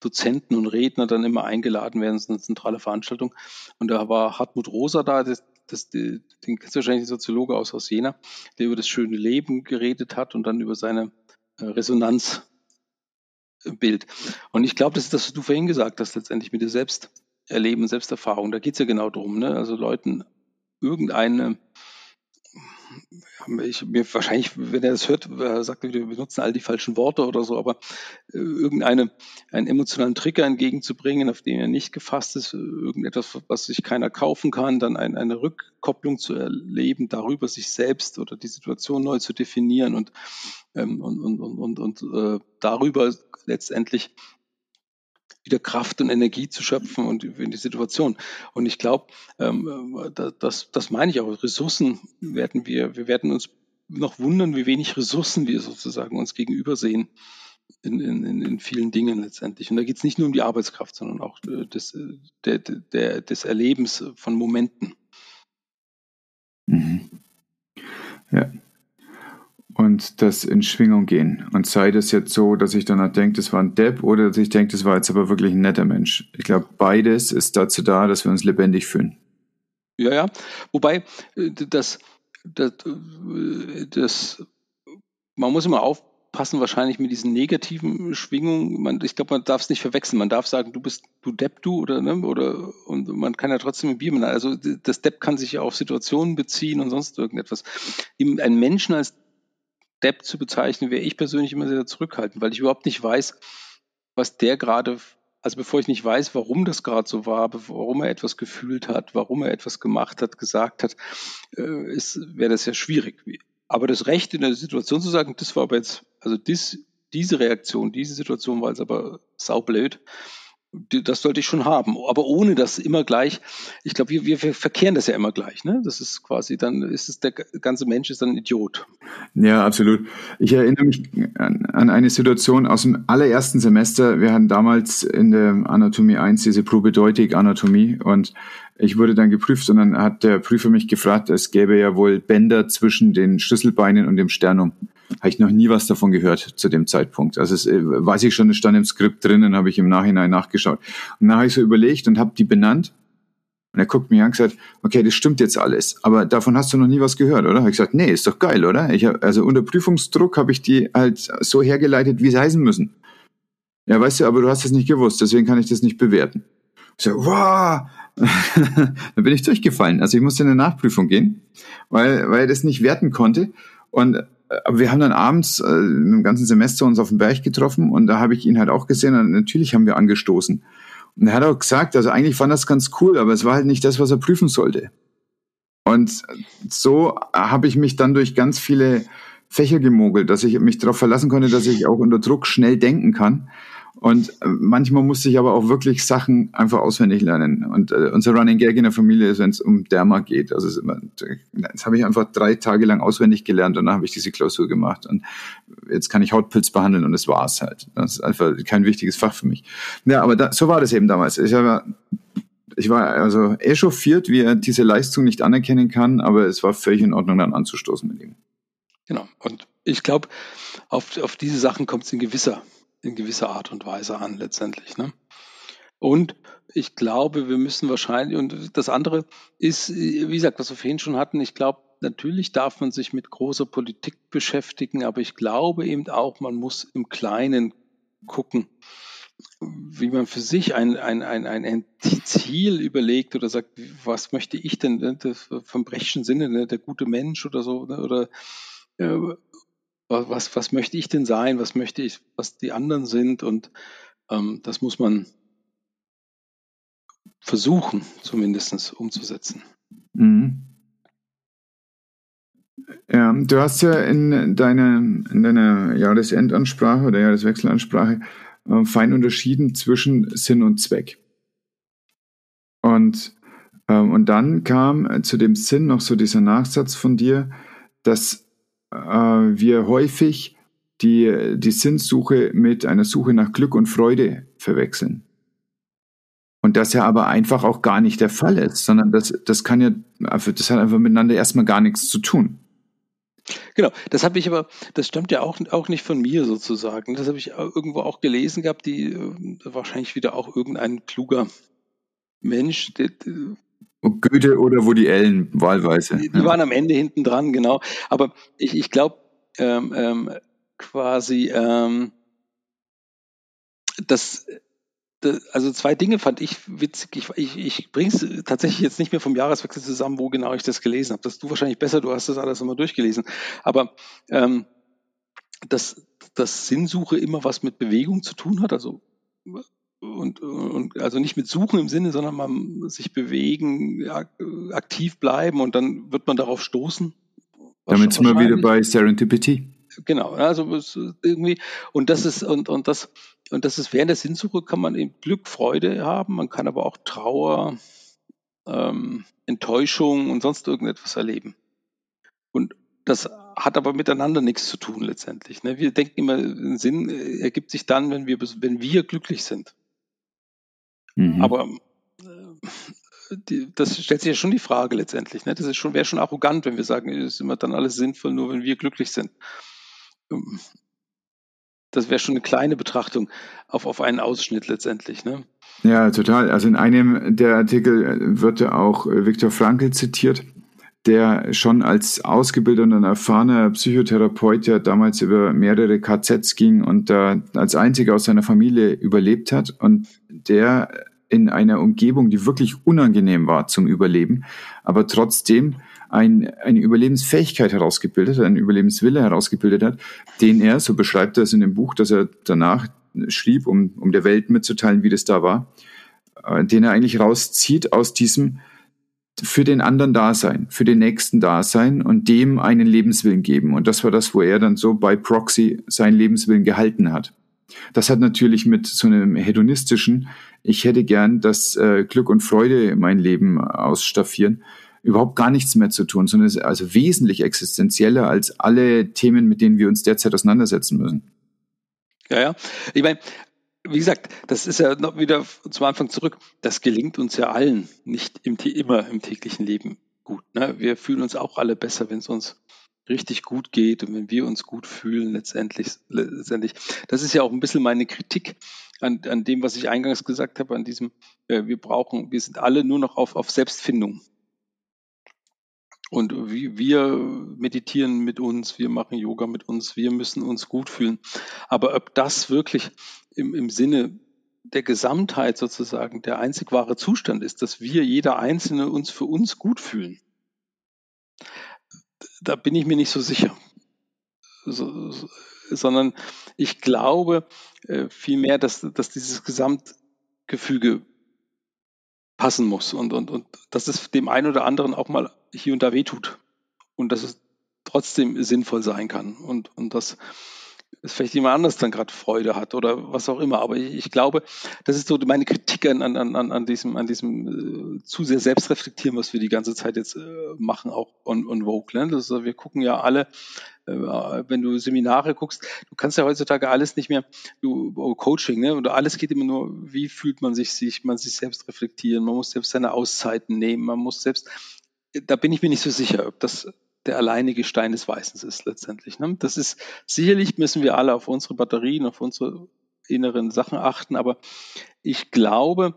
Dozenten und Redner dann immer eingeladen werden, ist eine zentrale Veranstaltung. Und da war Hartmut Rosa da, das, das, den kennst du wahrscheinlich, Soziologe aus, aus Jena, der über das schöne Leben geredet hat und dann über seine äh, Resonanz Bild. Und ich glaube, das ist das, was du vorhin gesagt hast, letztendlich mit der Selbsterleben, Selbsterfahrung. Da geht es ja genau drum, ne? Also Leuten irgendeine ich, mir wahrscheinlich, wenn er das hört, sagt er, wir benutzen all die falschen Worte oder so, aber äh, irgendeine, einen emotionalen Trigger entgegenzubringen, auf den er nicht gefasst ist, irgendetwas, was sich keiner kaufen kann, dann ein, eine Rückkopplung zu erleben, darüber sich selbst oder die Situation neu zu definieren und, ähm, und, und, und, und, und äh, darüber letztendlich wieder Kraft und Energie zu schöpfen und in die Situation. Und ich glaube, ähm, das, das meine ich auch. Ressourcen werden wir, wir werden uns noch wundern, wie wenig Ressourcen wir sozusagen uns gegenüber sehen in, in, in vielen Dingen letztendlich. Und da geht es nicht nur um die Arbeitskraft, sondern auch äh, des, äh, der, der, des Erlebens von Momenten. Mhm. Ja, und das in Schwingung gehen. Und sei das jetzt so, dass ich dann denke, das war ein Depp oder dass ich denke, das war jetzt aber wirklich ein netter Mensch. Ich glaube, beides ist dazu da, dass wir uns lebendig fühlen. Ja, ja. Wobei, äh, das, das, äh, das man muss immer aufpassen, wahrscheinlich mit diesen negativen Schwingungen. Man, ich glaube, man darf es nicht verwechseln. Man darf sagen, du bist du Depp, du oder ne, oder und man kann ja trotzdem ein Bier mit. Also das Depp kann sich ja auf Situationen beziehen und sonst irgendetwas. Ein Menschen als Depp zu bezeichnen, wäre ich persönlich immer sehr zurückhaltend, weil ich überhaupt nicht weiß, was der gerade, also bevor ich nicht weiß, warum das gerade so war, warum er etwas gefühlt hat, warum er etwas gemacht hat, gesagt hat, äh, wäre das ja schwierig. Aber das Recht in der Situation zu sagen, das war aber jetzt, also dies, diese Reaktion, diese Situation war jetzt aber saublöd, das sollte ich schon haben, aber ohne das immer gleich. Ich glaube, wir, wir verkehren das ja immer gleich. Ne? Das ist quasi, dann ist es der ganze Mensch ist dann ein Idiot. Ja, absolut. Ich erinnere mich an, an eine Situation aus dem allerersten Semester. Wir hatten damals in der Anatomie 1 diese Probedeutig Anatomie und ich wurde dann geprüft und dann hat der Prüfer mich gefragt, es gäbe ja wohl Bänder zwischen den Schlüsselbeinen und dem Sternum. Habe ich noch nie was davon gehört zu dem Zeitpunkt. Also es, äh, weiß ich schon, es stand im Skript drinnen, habe ich im Nachhinein nachgeschaut. Und dann habe ich so überlegt und habe die benannt. Und er guckt mich an und gesagt, okay, das stimmt jetzt alles, aber davon hast du noch nie was gehört, oder? Habe ich gesagt, nee, ist doch geil, oder? Ich hab, also unter Prüfungsdruck habe ich die halt so hergeleitet, wie sie heißen müssen. Ja, weißt du, aber du hast es nicht gewusst, deswegen kann ich das nicht bewerten. Ich so, wow, dann bin ich durchgefallen. Also ich musste in eine Nachprüfung gehen, weil, weil er das nicht werten konnte. Und aber wir haben dann abends äh, im ganzen Semester uns auf dem Berg getroffen und da habe ich ihn halt auch gesehen und natürlich haben wir angestoßen. Und er hat auch gesagt, also eigentlich fand das ganz cool, aber es war halt nicht das, was er prüfen sollte. Und so habe ich mich dann durch ganz viele Fächer gemogelt, dass ich mich darauf verlassen konnte, dass ich auch unter Druck schnell denken kann und äh, manchmal musste ich aber auch wirklich Sachen einfach auswendig lernen. Und äh, unser Running Gag in der Familie ist, wenn es um Derma geht. Also immer, das habe ich einfach drei Tage lang auswendig gelernt und dann habe ich diese Klausur gemacht. Und jetzt kann ich Hautpilz behandeln und das war's halt. Das ist einfach kein wichtiges Fach für mich. Ja, aber da, so war das eben damals. Ich habe ich war also echauffiert, wie er diese Leistung nicht anerkennen kann, aber es war völlig in Ordnung, dann anzustoßen mit ihm. Genau. Und ich glaube, auf, auf diese Sachen kommt es in gewisser in gewisser Art und Weise an letztendlich. Ne? Und ich glaube, wir müssen wahrscheinlich, und das andere ist, wie gesagt, was wir vorhin schon hatten, ich glaube, natürlich darf man sich mit großer Politik beschäftigen, aber ich glaube eben auch, man muss im Kleinen gucken, wie man für sich ein, ein, ein, ein Ziel überlegt oder sagt, was möchte ich denn, ne, vom Brechtschen Sinne, ne, der gute Mensch oder so, ne, oder äh, was, was möchte ich denn sein, was möchte ich, was die anderen sind und ähm, das muss man versuchen, zumindest umzusetzen. Mhm. Ja, du hast ja in deiner, in deiner Jahresendansprache oder Jahreswechselansprache äh, fein unterschieden zwischen Sinn und Zweck. Und, äh, und dann kam zu dem Sinn noch so dieser Nachsatz von dir, dass äh, wir häufig die, die Sinnsuche mit einer Suche nach Glück und Freude verwechseln. Und das ja aber einfach auch gar nicht der Fall ist, sondern das, das kann ja, das hat einfach miteinander erstmal gar nichts zu tun. Genau, das habe ich aber, das stammt ja auch, auch nicht von mir sozusagen. Das habe ich irgendwo auch gelesen gehabt, die äh, wahrscheinlich wieder auch irgendein kluger Mensch, der, Goethe oder Woody Allen wahlweise. Die, die ja. waren am Ende hinten dran, genau. Aber ich, ich glaube, ähm, ähm, quasi, ähm, dass also zwei Dinge fand ich witzig. Ich, ich, ich bringe es tatsächlich jetzt nicht mehr vom Jahreswechsel zusammen, wo genau ich das gelesen habe. Das du wahrscheinlich besser, du hast das alles immer durchgelesen. Aber ähm, dass, dass Sinnsuche immer was mit Bewegung zu tun hat, also und, und also nicht mit Suchen im Sinne, sondern man sich bewegen, aktiv bleiben und dann wird man darauf stoßen. Damit sind wir wieder bei Serendipity. Genau, also irgendwie und das ist und und das und das ist während der Sinnsuche kann man eben Glück, Freude haben, man kann aber auch Trauer, ähm, Enttäuschung und sonst irgendetwas erleben. Und das hat aber miteinander nichts zu tun letztendlich. Ne? Wir denken immer, Sinn ergibt sich dann, wenn wir, wenn wir glücklich sind. Mhm. Aber äh, die, das stellt sich ja schon die Frage letztendlich. Ne? Das ist schon, wäre schon arrogant, wenn wir sagen, ist immer dann alles sinnvoll, nur wenn wir glücklich sind. Ähm, das wäre schon eine kleine Betrachtung auf, auf einen Ausschnitt letztendlich. Ne? Ja, total. Also in einem der Artikel wird ja auch äh, Viktor Frankl zitiert, der schon als ausgebildeter und erfahrener Psychotherapeut ja damals über mehrere KZs ging und da als einziger aus seiner Familie überlebt hat und der in einer Umgebung, die wirklich unangenehm war zum Überleben, aber trotzdem ein, eine Überlebensfähigkeit herausgebildet hat, einen Überlebenswille herausgebildet hat, den er, so beschreibt er es in dem Buch, das er danach schrieb, um, um der Welt mitzuteilen, wie das da war, äh, den er eigentlich rauszieht aus diesem für den anderen da sein, für den Nächsten da sein und dem einen Lebenswillen geben. Und das war das, wo er dann so bei Proxy seinen Lebenswillen gehalten hat. Das hat natürlich mit so einem hedonistischen, ich hätte gern, dass äh, Glück und Freude mein Leben ausstaffieren, überhaupt gar nichts mehr zu tun, sondern ist also wesentlich existenzieller als alle Themen, mit denen wir uns derzeit auseinandersetzen müssen. Ja, ja. Ich meine, wie gesagt, das ist ja noch wieder zum Anfang zurück. Das gelingt uns ja allen nicht im, immer im täglichen Leben gut. Ne? Wir fühlen uns auch alle besser, wenn es uns richtig gut geht und wenn wir uns gut fühlen letztendlich. letztendlich. Das ist ja auch ein bisschen meine Kritik an, an dem, was ich eingangs gesagt habe, an diesem, äh, wir brauchen, wir sind alle nur noch auf, auf Selbstfindung und wir meditieren mit uns, wir machen Yoga mit uns, wir müssen uns gut fühlen. Aber ob das wirklich im, im Sinne der Gesamtheit sozusagen der einzig wahre Zustand ist, dass wir jeder Einzelne uns für uns gut fühlen, da bin ich mir nicht so sicher. So, so, sondern ich glaube äh, vielmehr, dass, dass dieses Gesamtgefüge passen muss und, und, und dass es dem einen oder anderen auch mal hier und da wehtut und dass es trotzdem sinnvoll sein kann und, und dass es vielleicht jemand anders dann gerade Freude hat oder was auch immer. Aber ich, ich, glaube, das ist so meine Kritik an, an, an, an diesem, an diesem äh, zu sehr Selbstreflektieren, was wir die ganze Zeit jetzt äh, machen, auch on, on Vogue. Ne? Wir gucken ja alle, äh, wenn du Seminare guckst, du kannst ja heutzutage alles nicht mehr, du oh, Coaching, ne? Und alles geht immer nur, wie fühlt man sich, sich, man sich selbst reflektieren, man muss selbst seine Auszeiten nehmen, man muss selbst da bin ich mir nicht so sicher, ob das der alleinige Stein des Weißens ist letztendlich. Ne? Das ist sicherlich müssen wir alle auf unsere Batterien, auf unsere inneren Sachen achten, aber ich glaube,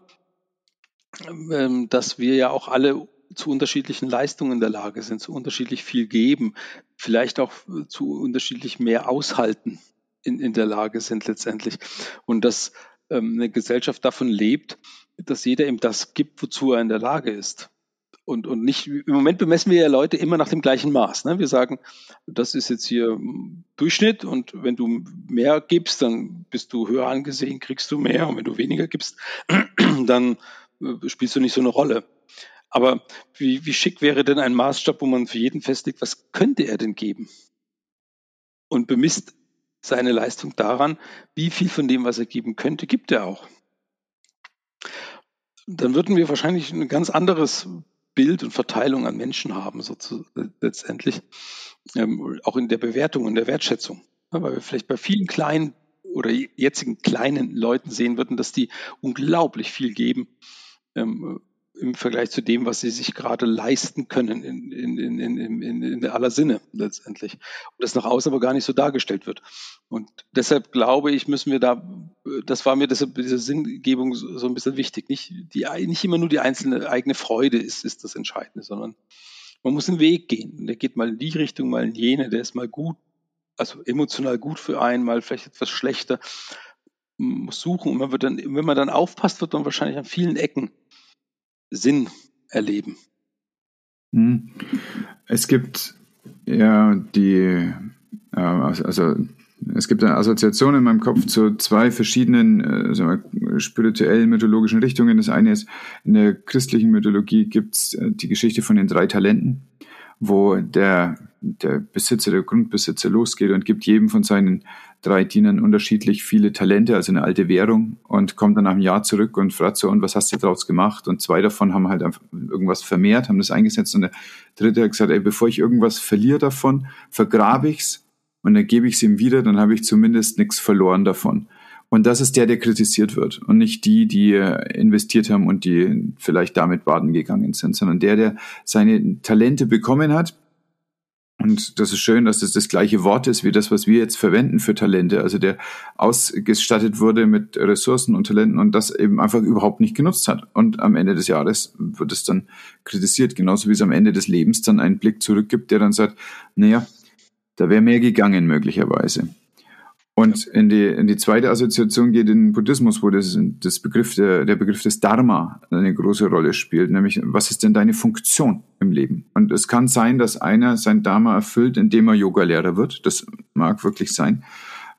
ähm, dass wir ja auch alle zu unterschiedlichen Leistungen in der Lage sind, zu unterschiedlich viel geben, vielleicht auch zu unterschiedlich mehr aushalten in, in der Lage sind letztendlich. Und dass ähm, eine Gesellschaft davon lebt, dass jeder ihm das gibt, wozu er in der Lage ist und, und nicht, im Moment bemessen wir ja Leute immer nach dem gleichen Maß. Ne? Wir sagen, das ist jetzt hier Durchschnitt und wenn du mehr gibst, dann bist du höher angesehen, kriegst du mehr und wenn du weniger gibst, dann äh, spielst du nicht so eine Rolle. Aber wie, wie schick wäre denn ein Maßstab, wo man für jeden festlegt, was könnte er denn geben? Und bemisst seine Leistung daran, wie viel von dem, was er geben könnte, gibt er auch. Dann würden wir wahrscheinlich ein ganz anderes Bild und Verteilung an Menschen haben, so zu, letztendlich, ähm, auch in der Bewertung und der Wertschätzung. Ja, weil wir vielleicht bei vielen kleinen oder jetzigen kleinen Leuten sehen würden, dass die unglaublich viel geben ähm, im Vergleich zu dem, was sie sich gerade leisten können in, in, in, in, in, in aller Sinne letztendlich. Und das nach außen aber gar nicht so dargestellt wird. Und deshalb glaube ich, müssen wir da, das war mir deshalb diese Sinngebung so, so ein bisschen wichtig. Nicht, die, nicht immer nur die einzelne eigene Freude ist, ist das Entscheidende, sondern man muss einen Weg gehen. Der geht mal in die Richtung, mal in jene, der ist mal gut, also emotional gut für einen, mal vielleicht etwas schlechter. muss suchen und man wird dann, wenn man dann aufpasst, wird man wahrscheinlich an vielen Ecken Sinn erleben. Hm. Es gibt ja die, äh, also es gibt eine Assoziation in meinem Kopf zu zwei verschiedenen wir, spirituellen, mythologischen Richtungen. Das eine ist, in der christlichen Mythologie gibt es äh, die Geschichte von den drei Talenten, wo der, der Besitzer, der Grundbesitzer losgeht und gibt jedem von seinen drei Dienern unterschiedlich viele Talente, also eine alte Währung, und kommt dann nach einem Jahr zurück und fragt so, und was hast du daraus gemacht? Und zwei davon haben halt irgendwas vermehrt, haben das eingesetzt, und der dritte hat gesagt, ey, bevor ich irgendwas verliere davon, vergrabe ich's und dann gebe ich es ihm wieder, dann habe ich zumindest nichts verloren davon. Und das ist der, der kritisiert wird und nicht die, die investiert haben und die vielleicht damit baden gegangen sind, sondern der, der seine Talente bekommen hat. Und das ist schön, dass das das gleiche Wort ist wie das, was wir jetzt verwenden für Talente. Also der ausgestattet wurde mit Ressourcen und Talenten und das eben einfach überhaupt nicht genutzt hat. Und am Ende des Jahres wird es dann kritisiert, genauso wie es am Ende des Lebens dann einen Blick zurückgibt, der dann sagt, naja, da wäre mehr gegangen möglicherweise. Und in die, in die zweite Assoziation geht in den Buddhismus, wo das, das Begriff der, der Begriff des Dharma eine große Rolle spielt, nämlich was ist denn deine Funktion im Leben? Und es kann sein, dass einer sein Dharma erfüllt, indem er Yogalehrer wird. Das mag wirklich sein.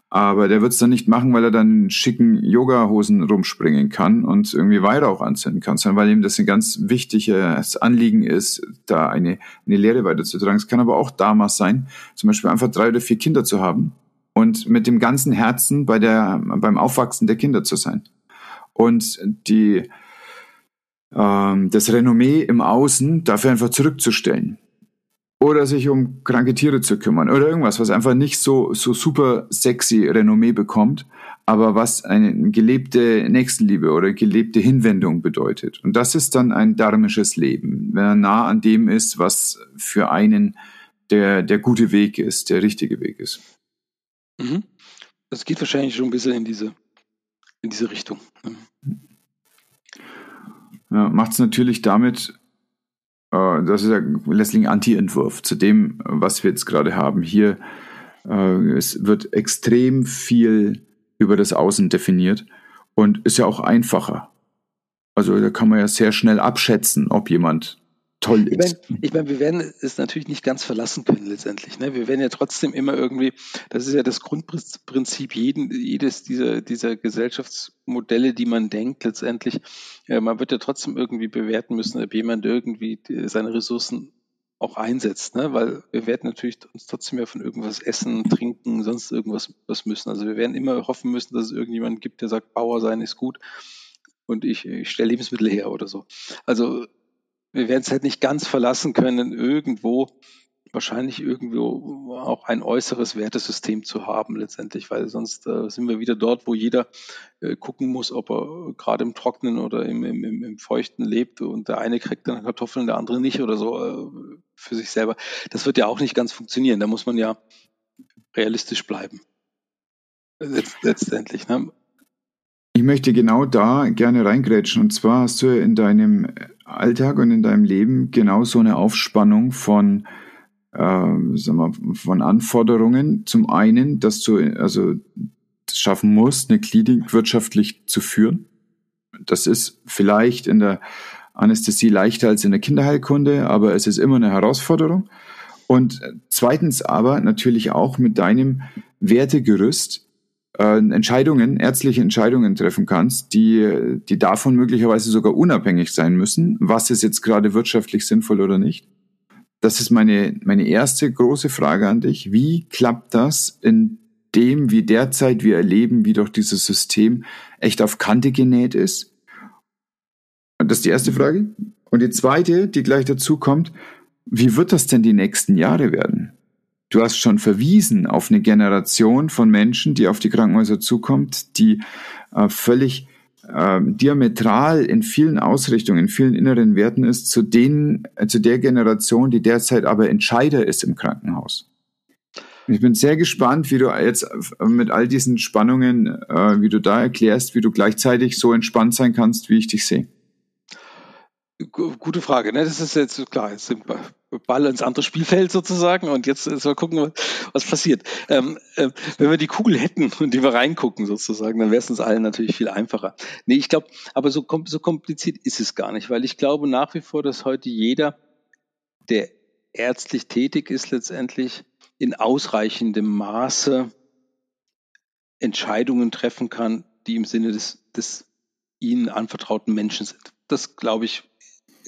Aber der wird es dann nicht machen, weil er dann schicken Yoga-Hosen rumspringen kann und irgendwie Weihrauch anzünden kann, sondern weil ihm das ein ganz wichtiges Anliegen ist, da eine, eine Lehre weiterzutragen. Es kann aber auch damals sein, zum Beispiel einfach drei oder vier Kinder zu haben und mit dem ganzen Herzen bei der, beim Aufwachsen der Kinder zu sein. Und die, ähm, das Renommee im Außen dafür einfach zurückzustellen oder sich um kranke Tiere zu kümmern oder irgendwas, was einfach nicht so, so super sexy Renommee bekommt, aber was eine gelebte Nächstenliebe oder gelebte Hinwendung bedeutet. Und das ist dann ein dharmisches Leben, wenn er nah an dem ist, was für einen der, der gute Weg ist, der richtige Weg ist. Mhm. Das geht wahrscheinlich schon ein bisschen in diese, in diese Richtung. Ne? Ja, Macht es natürlich damit äh, das ist ja letztlich ein Anti-Entwurf zu dem, was wir jetzt gerade haben. Hier äh, es wird extrem viel über das Außen definiert und ist ja auch einfacher. Also da kann man ja sehr schnell abschätzen, ob jemand toll ist. Ich meine, ich mein, wir werden es natürlich nicht ganz verlassen können letztendlich. Ne? Wir werden ja trotzdem immer irgendwie, das ist ja das Grundprinzip jeden, jedes dieser, dieser Gesellschaftsmodelle, die man denkt letztendlich. Ja, man wird ja trotzdem irgendwie bewerten müssen, ob jemand irgendwie seine Ressourcen auch einsetzt, ne? weil wir werden natürlich uns trotzdem ja von irgendwas essen, trinken, sonst irgendwas was müssen. Also wir werden immer hoffen müssen, dass es irgendjemanden gibt, der sagt, Bauer sein ist gut und ich, ich stelle Lebensmittel her oder so. Also wir werden es halt nicht ganz verlassen können, irgendwo wahrscheinlich irgendwo auch ein äußeres Wertesystem zu haben letztendlich, weil sonst äh, sind wir wieder dort, wo jeder äh, gucken muss, ob er gerade im Trockenen oder im, im, im, Feuchten lebt und der eine kriegt dann Kartoffeln, der andere nicht oder so äh, für sich selber. Das wird ja auch nicht ganz funktionieren. Da muss man ja realistisch bleiben. Letzt, letztendlich. Ne? Ich möchte genau da gerne reingrätschen. Und zwar hast du in deinem Alltag und in deinem Leben genau so eine Aufspannung von, äh, sagen wir, von Anforderungen. Zum einen, dass du also schaffen musst, eine Klinik wirtschaftlich zu führen. Das ist vielleicht in der Anästhesie leichter als in der Kinderheilkunde, aber es ist immer eine Herausforderung. Und zweitens aber natürlich auch mit deinem Wertegerüst äh, Entscheidungen, ärztliche Entscheidungen treffen kannst, die, die davon möglicherweise sogar unabhängig sein müssen, was ist jetzt gerade wirtschaftlich sinnvoll oder nicht. Das ist meine, meine erste große Frage an dich. Wie klappt das in dem, wie derzeit wir erleben, wie doch dieses System echt auf Kante genäht ist? Und das ist die erste Frage. Und die zweite, die gleich dazu kommt, wie wird das denn die nächsten Jahre werden? Du hast schon verwiesen auf eine Generation von Menschen, die auf die Krankenhäuser zukommt, die äh, völlig äh, diametral in vielen Ausrichtungen, in vielen inneren Werten ist, zu denen, äh, zu der Generation, die derzeit aber Entscheider ist im Krankenhaus. Ich bin sehr gespannt, wie du jetzt äh, mit all diesen Spannungen, äh, wie du da erklärst, wie du gleichzeitig so entspannt sein kannst, wie ich dich sehe. Gute Frage. Ne? Das ist jetzt klar. Jetzt sind Ball ins andere Spielfeld sozusagen und jetzt, mal gucken, was passiert. Ähm, äh, wenn wir die Kugel hätten und die wir reingucken sozusagen, dann wäre es uns allen natürlich viel einfacher. Nee, ich glaube, aber so, so kompliziert ist es gar nicht, weil ich glaube nach wie vor, dass heute jeder, der ärztlich tätig ist, letztendlich in ausreichendem Maße Entscheidungen treffen kann, die im Sinne des, des ihnen anvertrauten Menschen sind. Das glaube ich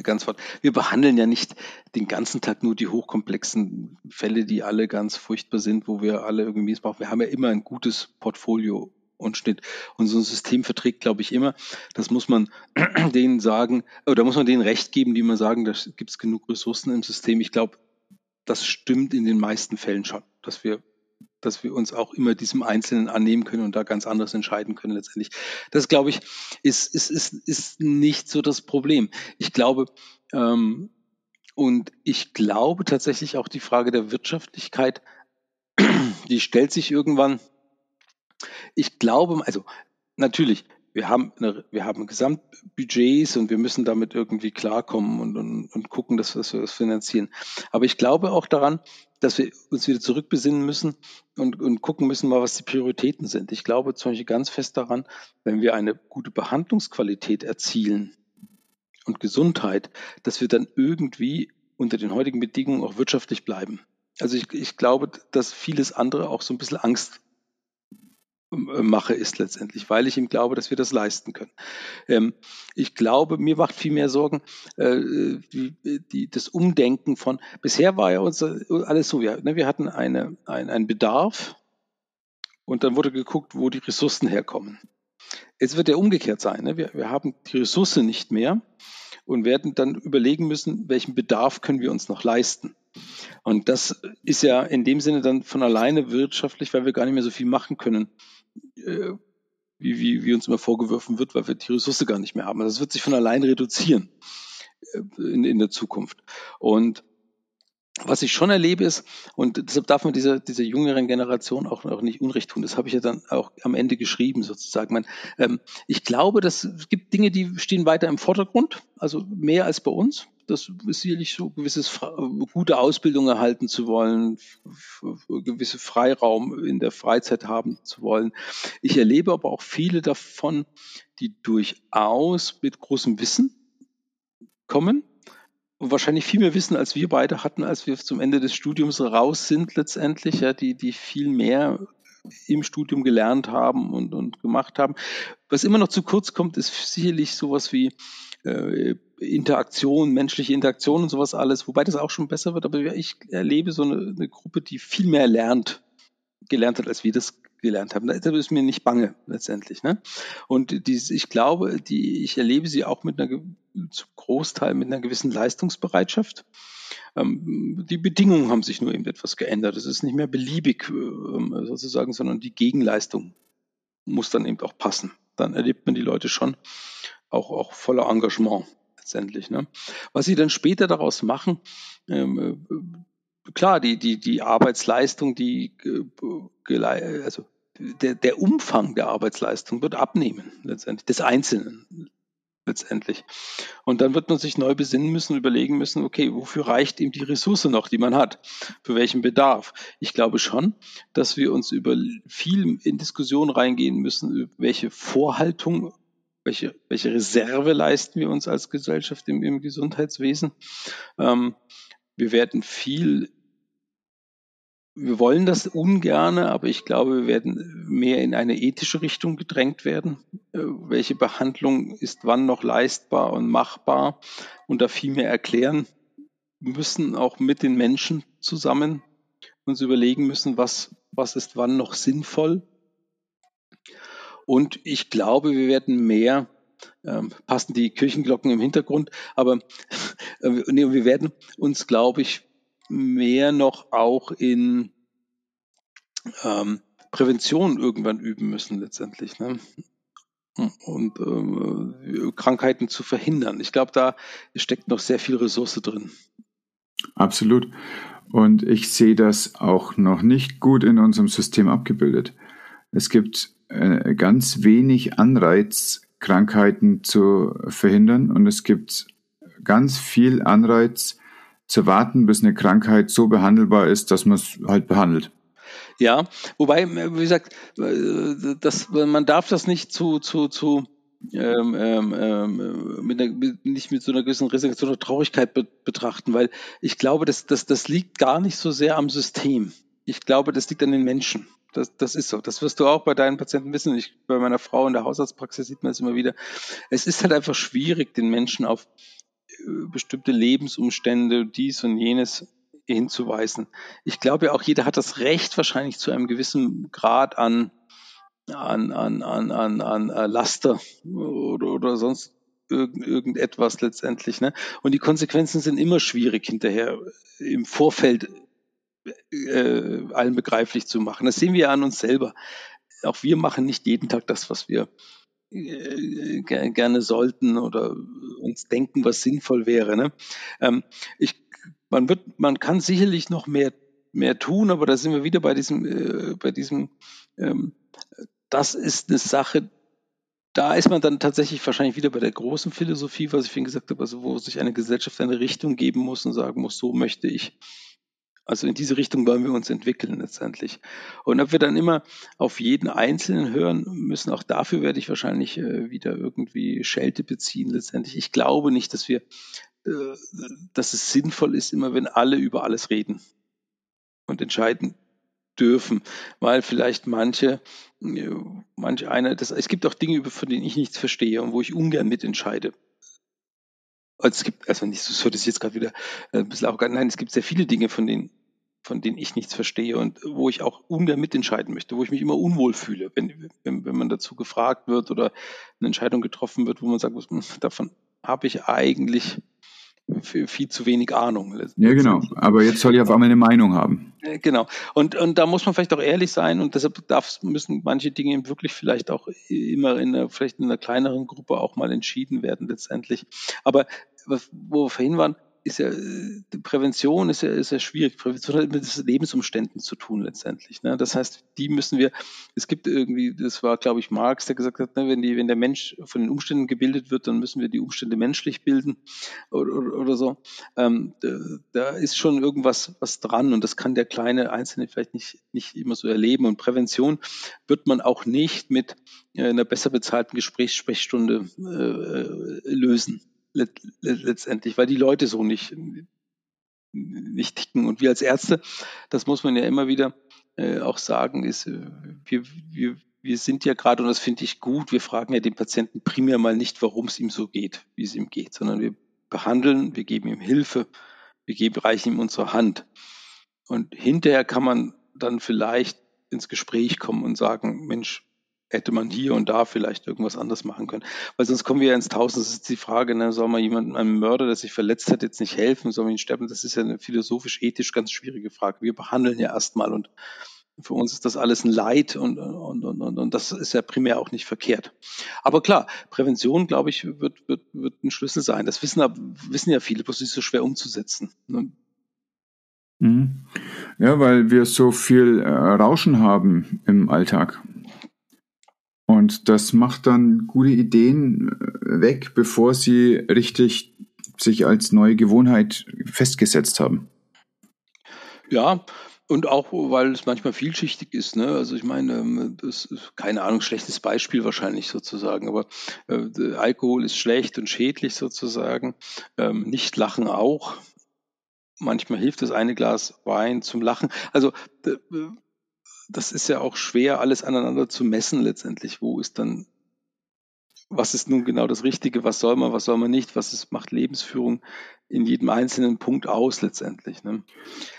ganz fort. Wir behandeln ja nicht den ganzen Tag nur die hochkomplexen Fälle, die alle ganz furchtbar sind, wo wir alle irgendwie missbrauchen. Wir haben ja immer ein gutes Portfolio und Schnitt. Und so ein System verträgt, glaube ich, immer. Das muss man denen sagen, oder muss man denen recht geben, die man sagen, da gibt es genug Ressourcen im System. Ich glaube, das stimmt in den meisten Fällen schon, dass wir dass wir uns auch immer diesem Einzelnen annehmen können und da ganz anders entscheiden können letztendlich. Das, glaube ich, ist, ist, ist, ist nicht so das Problem. Ich glaube, ähm, und ich glaube tatsächlich auch die Frage der Wirtschaftlichkeit, die stellt sich irgendwann. Ich glaube, also natürlich, wir haben, eine, wir haben Gesamtbudgets und wir müssen damit irgendwie klarkommen und, und, und gucken, dass, wir das finanzieren. Aber ich glaube auch daran, dass wir uns wieder zurückbesinnen müssen und, und gucken müssen mal, was die Prioritäten sind. Ich glaube zum Beispiel ganz fest daran, wenn wir eine gute Behandlungsqualität erzielen und Gesundheit, dass wir dann irgendwie unter den heutigen Bedingungen auch wirtschaftlich bleiben. Also ich, ich glaube, dass vieles andere auch so ein bisschen Angst mache, ist letztendlich, weil ich ihm glaube, dass wir das leisten können. Ähm, ich glaube, mir macht viel mehr Sorgen äh, die, die, das Umdenken von, bisher war ja unser, alles so, ja, ne, wir hatten eine, ein, einen Bedarf und dann wurde geguckt, wo die Ressourcen herkommen. Jetzt wird der umgekehrt sein. Ne? Wir, wir haben die Ressource nicht mehr und werden dann überlegen müssen, welchen Bedarf können wir uns noch leisten. Und das ist ja in dem Sinne dann von alleine wirtschaftlich, weil wir gar nicht mehr so viel machen können äh, wie, wie, wie uns immer vorgeworfen wird, weil wir die Ressource gar nicht mehr haben. Also das wird sich von allein reduzieren äh, in, in der Zukunft. Und was ich schon erlebe ist, und deshalb darf man dieser, dieser jüngeren Generation auch, auch nicht Unrecht tun, das habe ich ja dann auch am Ende geschrieben sozusagen. Man, ähm, ich glaube, dass es gibt Dinge, die stehen weiter im Vordergrund, also mehr als bei uns das ist sicherlich so, gewisses gute Ausbildung erhalten zu wollen, gewisse Freiraum in der Freizeit haben zu wollen. Ich erlebe aber auch viele davon, die durchaus mit großem Wissen kommen und wahrscheinlich viel mehr Wissen, als wir beide hatten, als wir zum Ende des Studiums raus sind letztendlich, ja, die, die viel mehr im Studium gelernt haben und, und gemacht haben. Was immer noch zu kurz kommt, ist sicherlich sowas wie äh, Interaktion, menschliche Interaktion und sowas alles, wobei das auch schon besser wird, aber ich erlebe so eine, eine Gruppe, die viel mehr lernt, gelernt hat, als wir das gelernt haben. Das ist mir nicht bange letztendlich. Ne? Und die, ich glaube, die, ich erlebe sie auch mit einer zum Großteil mit einer gewissen Leistungsbereitschaft. Ähm, die Bedingungen haben sich nur eben etwas geändert. Es ist nicht mehr beliebig ähm, sozusagen, sondern die Gegenleistung muss dann eben auch passen. Dann erlebt man die Leute schon auch, auch voller Engagement letztendlich. Ne? Was sie dann später daraus machen, ähm, äh, klar, die, die, die Arbeitsleistung, die äh, also der, der Umfang der Arbeitsleistung wird abnehmen, letztendlich, des Einzelnen letztendlich. Und dann wird man sich neu besinnen müssen, überlegen müssen, okay, wofür reicht ihm die Ressource noch, die man hat? Für welchen Bedarf? Ich glaube schon, dass wir uns über viel in Diskussion reingehen müssen, welche Vorhaltung welche, welche Reserve leisten wir uns als Gesellschaft im, im Gesundheitswesen. Ähm, wir werden viel, wir wollen das ungerne, aber ich glaube, wir werden mehr in eine ethische Richtung gedrängt werden. Äh, welche Behandlung ist wann noch leistbar und machbar und da viel mehr erklären müssen, auch mit den Menschen zusammen uns überlegen müssen, was, was ist wann noch sinnvoll und ich glaube, wir werden mehr, ähm, passen die Kirchenglocken im Hintergrund, aber äh, nee, wir werden uns, glaube ich, mehr noch auch in ähm, Prävention irgendwann üben müssen letztendlich. Ne? Und ähm, Krankheiten zu verhindern. Ich glaube, da steckt noch sehr viel Ressource drin. Absolut. Und ich sehe das auch noch nicht gut in unserem System abgebildet. Es gibt äh, ganz wenig Anreiz, Krankheiten zu verhindern und es gibt ganz viel Anreiz zu warten, bis eine Krankheit so behandelbar ist, dass man es halt behandelt. Ja, wobei, wie gesagt, das, man darf das nicht zu, zu, zu ähm, ähm, ähm, mit einer, mit, nicht mit so einer gewissen Resignation oder Traurigkeit be betrachten, weil ich glaube, das, das, das liegt gar nicht so sehr am System. Ich glaube, das liegt an den Menschen. Das, das ist so. Das wirst du auch bei deinen Patienten wissen. Ich, bei meiner Frau in der Hausarztpraxis sieht man es immer wieder. Es ist halt einfach schwierig, den Menschen auf äh, bestimmte Lebensumstände, dies und jenes hinzuweisen. Ich glaube ja auch, jeder hat das Recht wahrscheinlich zu einem gewissen Grad an, an, an, an, an, an äh, Laster oder, oder sonst irgend, irgendetwas letztendlich. Ne? Und die Konsequenzen sind immer schwierig hinterher im Vorfeld äh, allen begreiflich zu machen. Das sehen wir ja an uns selber. Auch wir machen nicht jeden Tag das, was wir äh, gerne sollten oder uns denken, was sinnvoll wäre. Ne? Ähm, ich man wird, man kann sicherlich noch mehr, mehr tun, aber da sind wir wieder bei diesem, äh, bei diesem, ähm, das ist eine Sache, da ist man dann tatsächlich wahrscheinlich wieder bei der großen Philosophie, was ich vorhin gesagt habe, also wo sich eine Gesellschaft eine Richtung geben muss und sagen muss, so möchte ich. Also in diese Richtung wollen wir uns entwickeln letztendlich. Und ob wir dann immer auf jeden Einzelnen hören müssen, auch dafür werde ich wahrscheinlich äh, wieder irgendwie Schelte beziehen letztendlich. Ich glaube nicht, dass wir äh, dass es sinnvoll ist, immer wenn alle über alles reden und entscheiden dürfen, weil vielleicht manche, äh, manche einer, das, es gibt auch Dinge, von denen ich nichts verstehe und wo ich ungern mitentscheide. Also es gibt, also nicht, so es jetzt gerade wieder äh, ein bisschen auch, nein, es gibt sehr viele Dinge, von denen, von denen ich nichts verstehe und wo ich auch ungern mitentscheiden möchte, wo ich mich immer unwohl fühle, wenn, wenn, wenn man dazu gefragt wird oder eine Entscheidung getroffen wird, wo man sagt, davon habe ich eigentlich viel zu wenig Ahnung. Ja, genau. Aber jetzt soll ich auf einmal eine Meinung haben. Äh, genau. Und, und da muss man vielleicht auch ehrlich sein und deshalb darf, müssen manche Dinge wirklich vielleicht auch immer in einer, vielleicht in einer kleineren Gruppe auch mal entschieden werden letztendlich. Aber wo wir vorhin waren, ist ja, Prävention ist ja, ist ja schwierig. Prävention hat mit Lebensumständen zu tun letztendlich. Ne? Das heißt, die müssen wir, es gibt irgendwie, das war, glaube ich, Marx, der gesagt hat, ne, wenn, die, wenn der Mensch von den Umständen gebildet wird, dann müssen wir die Umstände menschlich bilden oder, oder, oder so. Ähm, da, da ist schon irgendwas was dran und das kann der kleine Einzelne vielleicht nicht, nicht immer so erleben. Und Prävention wird man auch nicht mit äh, einer besser bezahlten Gesprächssprechstunde äh, lösen letztendlich, weil die Leute so nicht, nicht ticken. Und wir als Ärzte, das muss man ja immer wieder äh, auch sagen, ist, äh, wir, wir, wir sind ja gerade, und das finde ich gut, wir fragen ja den Patienten primär mal nicht, warum es ihm so geht, wie es ihm geht, sondern wir behandeln, wir geben ihm Hilfe, wir geben, reichen ihm unsere Hand. Und hinterher kann man dann vielleicht ins Gespräch kommen und sagen, Mensch, hätte man hier und da vielleicht irgendwas anderes machen können. Weil sonst kommen wir ja ins Tausend. Das ist die Frage, ne, soll man jemandem, einem Mörder, der sich verletzt hat, jetzt nicht helfen, soll man ihn sterben? Das ist ja eine philosophisch-ethisch ganz schwierige Frage. Wir behandeln ja erstmal und für uns ist das alles ein Leid und, und, und, und, und das ist ja primär auch nicht verkehrt. Aber klar, Prävention, glaube ich, wird, wird, wird ein Schlüssel sein. Das wissen, wissen ja viele, bloß ist so schwer umzusetzen. Ne? Mhm. Ja, weil wir so viel äh, Rauschen haben im Alltag. Und das macht dann gute Ideen äh, weg, bevor sie richtig sich als neue Gewohnheit festgesetzt haben. Ja, und auch, weil es manchmal vielschichtig ist. Ne? Also ich meine, ähm, das ist keine Ahnung, schlechtes Beispiel wahrscheinlich sozusagen, aber äh, Alkohol ist schlecht und schädlich sozusagen. Ähm, nicht lachen auch. Manchmal hilft das eine Glas Wein zum Lachen. Also äh, das ist ja auch schwer, alles aneinander zu messen letztendlich. Wo ist dann, was ist nun genau das Richtige, was soll man, was soll man nicht, was ist, macht Lebensführung in jedem einzelnen Punkt aus letztendlich. Ne?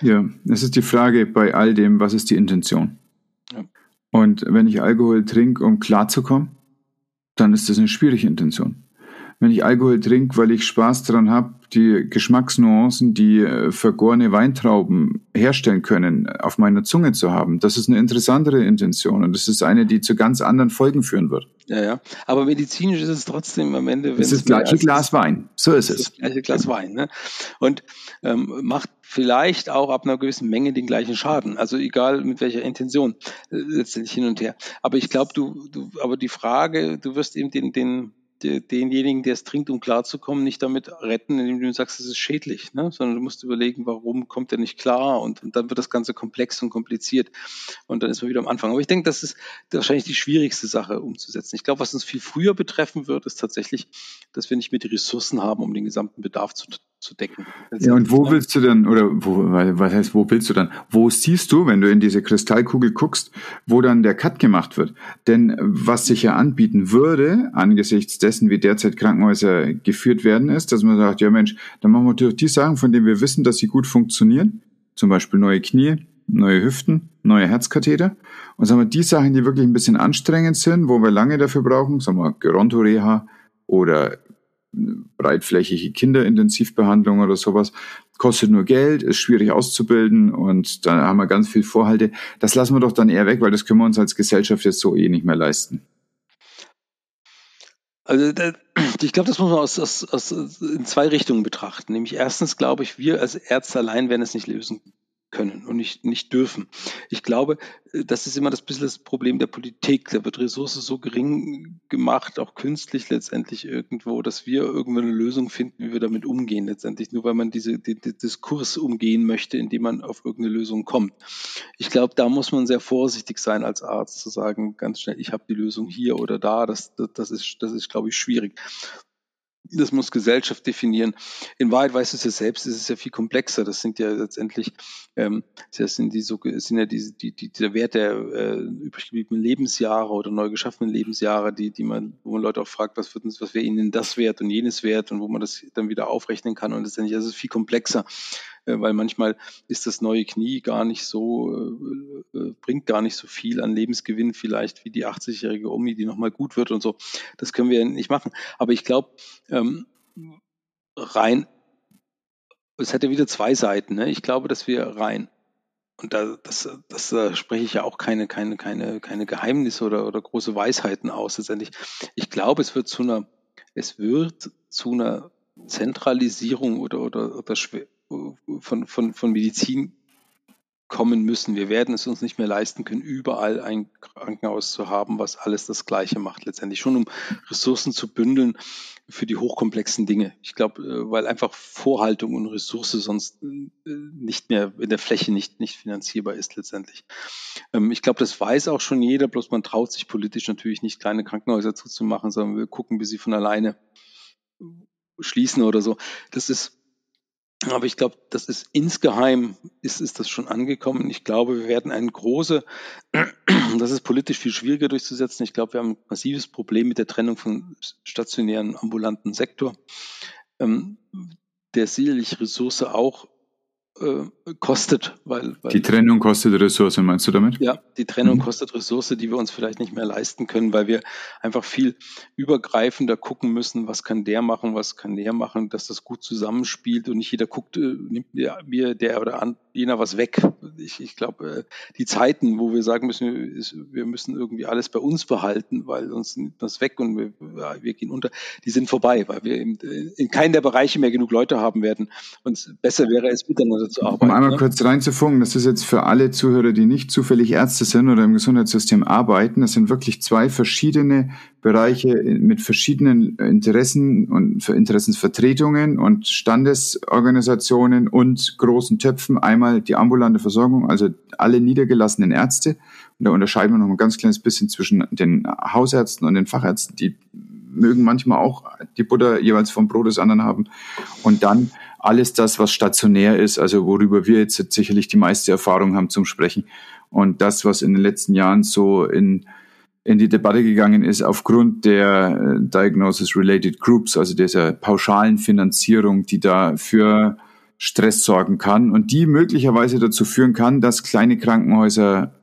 Ja, es ist die Frage bei all dem, was ist die Intention? Ja. Und wenn ich Alkohol trinke, um klarzukommen, dann ist das eine schwierige Intention. Wenn ich Alkohol trinke, weil ich Spaß daran habe, die Geschmacksnuancen, die äh, vergorene Weintrauben herstellen können, auf meiner Zunge zu haben. Das ist eine interessantere Intention und das ist eine, die zu ganz anderen Folgen führen wird. Ja, ja. Aber medizinisch ist es trotzdem am Ende. Wenn es ist das gleiche Glas Wein. So ist es. Das gleiche Glas Wein. Ne? Und ähm, macht vielleicht auch ab einer gewissen Menge den gleichen Schaden. Also egal mit welcher Intention äh, letztendlich hin und her. Aber ich glaube, du, du, aber die Frage, du wirst eben den, den denjenigen, der es trinkt, um klarzukommen, nicht damit retten, indem du sagst, es ist schädlich, ne? sondern du musst überlegen, warum kommt er nicht klar und, und, dann wird das Ganze komplex und kompliziert und dann ist man wieder am Anfang. Aber ich denke, das ist wahrscheinlich die schwierigste Sache umzusetzen. Ich glaube, was uns viel früher betreffen wird, ist tatsächlich, dass wir nicht mehr die Ressourcen haben, um den gesamten Bedarf zu, zu decken. Ja, und wo willst du denn, oder wo, was heißt, wo willst du dann, wo siehst du, wenn du in diese Kristallkugel guckst, wo dann der Cut gemacht wird? Denn was sich ja anbieten würde, angesichts dessen, wie derzeit Krankenhäuser geführt werden, ist, dass man sagt, ja Mensch, dann machen wir durch die Sachen, von denen wir wissen, dass sie gut funktionieren, zum Beispiel neue Knie, neue Hüften, neue Herzkatheter. Und sagen wir, die Sachen, die wirklich ein bisschen anstrengend sind, wo wir lange dafür brauchen, sagen wir Gerontoreha oder breitflächige Kinderintensivbehandlung oder sowas, kostet nur Geld, ist schwierig auszubilden und dann haben wir ganz viel Vorhalte. Das lassen wir doch dann eher weg, weil das können wir uns als Gesellschaft jetzt so eh nicht mehr leisten. Also ich glaube, das muss man aus, aus, aus, in zwei Richtungen betrachten. Nämlich erstens glaube ich, wir als Ärzte allein werden es nicht lösen können und nicht, nicht dürfen. Ich glaube, äh, das ist immer das bisschen das Problem der Politik. Da wird Ressource so gering gemacht, auch künstlich letztendlich irgendwo, dass wir irgendwo eine Lösung finden, wie wir damit umgehen letztendlich, nur weil man diese die, die Diskurs umgehen möchte, indem man auf irgendeine Lösung kommt. Ich glaube, da muss man sehr vorsichtig sein als Arzt zu sagen, ganz schnell, ich habe die Lösung hier oder da. Das, das, das ist, das ist, glaube ich, schwierig. Das muss Gesellschaft definieren. In Wahrheit weißt du es ja selbst, es ist ja viel komplexer. Das sind ja letztendlich, ähm, das sind die so, sind ja diese, die, die, der Wert der äh, übrig gebliebenen Lebensjahre oder neu geschaffenen Lebensjahre, die, die man, wo man Leute auch fragt, was wird, was wäre ihnen das wert und jenes wert und wo man das dann wieder aufrechnen kann. Und letztendlich, das ist viel komplexer. Äh, weil manchmal ist das neue Knie gar nicht so, äh, äh, bringt gar nicht so viel an Lebensgewinn vielleicht wie die 80-jährige Omi, die nochmal gut wird und so. Das können wir nicht machen. Aber ich glaube, ähm, rein, es hätte wieder zwei Seiten. Ne? Ich glaube, dass wir rein und da, das, das da spreche ich ja auch keine, keine, keine, keine Geheimnisse oder, oder große Weisheiten aus letztendlich. Ich glaube, es wird zu einer, es wird zu einer Zentralisierung oder, oder, oder von, von, von Medizin kommen müssen. Wir werden es uns nicht mehr leisten können, überall ein Krankenhaus zu haben, was alles das Gleiche macht letztendlich. Schon um Ressourcen zu bündeln für die hochkomplexen Dinge. Ich glaube, äh, weil einfach Vorhaltung und Ressource sonst äh, nicht mehr in der Fläche nicht, nicht finanzierbar ist letztendlich. Ähm, ich glaube, das weiß auch schon jeder, bloß man traut sich politisch natürlich nicht, kleine Krankenhäuser zuzumachen, sondern wir gucken, wie sie von alleine schließen oder so. Das ist aber ich glaube, das ist insgeheim, ist, ist das schon angekommen. Ich glaube, wir werden eine große, das ist politisch viel schwieriger durchzusetzen. Ich glaube, wir haben ein massives Problem mit der Trennung von stationären ambulanten Sektor, ähm, der sicherlich Ressource auch äh, kostet, weil, weil, Die Trennung kostet Ressource, meinst du damit? Ja, die Trennung mhm. kostet Ressource, die wir uns vielleicht nicht mehr leisten können, weil wir einfach viel übergreifender gucken müssen, was kann der machen, was kann der machen, dass das gut zusammenspielt und nicht jeder guckt, äh, nimmt mir der oder an, jener was weg. Ich, ich glaube, äh, die Zeiten, wo wir sagen müssen, ist, wir müssen irgendwie alles bei uns behalten, weil uns nimmt das weg und wir, wir gehen unter, die sind vorbei, weil wir in, in keinen der Bereiche mehr genug Leute haben werden. Und besser wäre es miteinander zu arbeiten. Um einmal ne? kurz reinzufunken, das ist jetzt für alle Zuhörer, die nicht zufällig Ärzte sind oder im Gesundheitssystem arbeiten. Das sind wirklich zwei verschiedene Bereiche mit verschiedenen Interessen und Interessensvertretungen und Standesorganisationen und großen Töpfen. Einmal die ambulante Versorgung, also alle niedergelassenen Ärzte. Und da unterscheiden wir noch ein ganz kleines bisschen zwischen den Hausärzten und den Fachärzten, die mögen manchmal auch die Butter jeweils vom Brot des anderen haben. Und dann alles das, was stationär ist, also worüber wir jetzt sicherlich die meiste Erfahrung haben zum Sprechen. Und das, was in den letzten Jahren so in, in die Debatte gegangen ist, aufgrund der äh, Diagnosis-Related Groups, also dieser pauschalen Finanzierung, die da für Stress sorgen kann und die möglicherweise dazu führen kann, dass kleine Krankenhäuser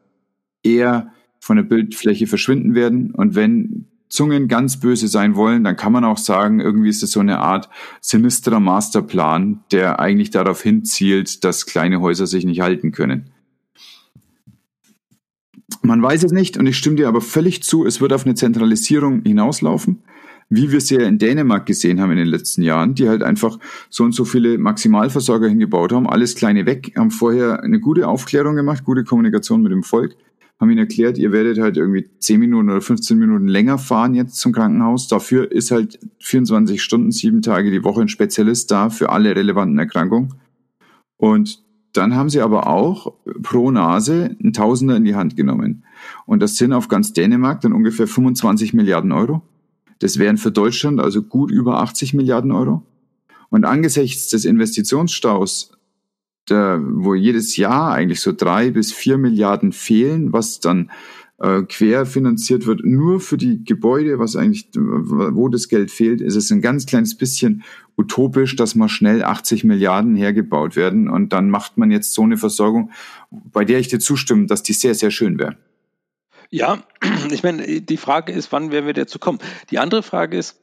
eher von der Bildfläche verschwinden werden. Und wenn Zungen ganz böse sein wollen, dann kann man auch sagen, irgendwie ist es so eine Art sinisterer Masterplan, der eigentlich darauf hinzielt, dass kleine Häuser sich nicht halten können. Man weiß es nicht und ich stimme dir aber völlig zu, es wird auf eine Zentralisierung hinauslaufen, wie wir sie ja in Dänemark gesehen haben in den letzten Jahren, die halt einfach so und so viele Maximalversorger hingebaut haben, alles kleine weg, haben vorher eine gute Aufklärung gemacht, gute Kommunikation mit dem Volk haben ihnen erklärt, ihr werdet halt irgendwie 10 Minuten oder 15 Minuten länger fahren jetzt zum Krankenhaus. Dafür ist halt 24 Stunden, sieben Tage die Woche ein Spezialist da für alle relevanten Erkrankungen. Und dann haben sie aber auch pro Nase einen Tausender in die Hand genommen. Und das sind auf ganz Dänemark dann ungefähr 25 Milliarden Euro. Das wären für Deutschland also gut über 80 Milliarden Euro. Und angesichts des Investitionsstaus der, wo jedes Jahr eigentlich so drei bis vier Milliarden fehlen, was dann äh, querfinanziert wird, nur für die Gebäude, was eigentlich, wo das Geld fehlt, ist es ein ganz kleines bisschen utopisch, dass mal schnell 80 Milliarden hergebaut werden und dann macht man jetzt so eine Versorgung, bei der ich dir zustimme, dass die sehr, sehr schön wäre. Ja, ich meine, die Frage ist, wann werden wir dazu kommen? Die andere Frage ist,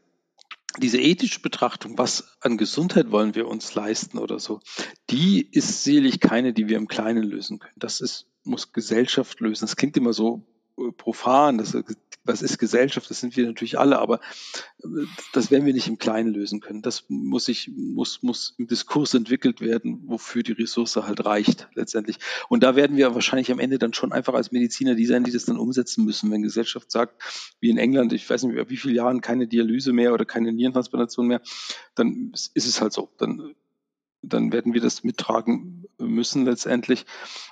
diese ethische Betrachtung, was an Gesundheit wollen wir uns leisten oder so, die ist sicherlich keine, die wir im Kleinen lösen können. Das ist, muss Gesellschaft lösen. Das klingt immer so äh, profan, das, was ist Gesellschaft, das sind wir natürlich alle, aber äh, das werden wir nicht im Kleinen lösen können. Das muss sich, muss, muss im Diskurs entwickelt werden, wofür die Ressource halt reicht, letztendlich. Und da werden wir wahrscheinlich am Ende dann schon einfach als Mediziner die sein, die das dann umsetzen müssen. Wenn Gesellschaft sagt, wie in England, ich weiß nicht, wie viele Jahren keine Dialyse mehr oder keine Nierentransplantation mehr, dann ist es halt so. Dann dann werden wir das mittragen müssen letztendlich.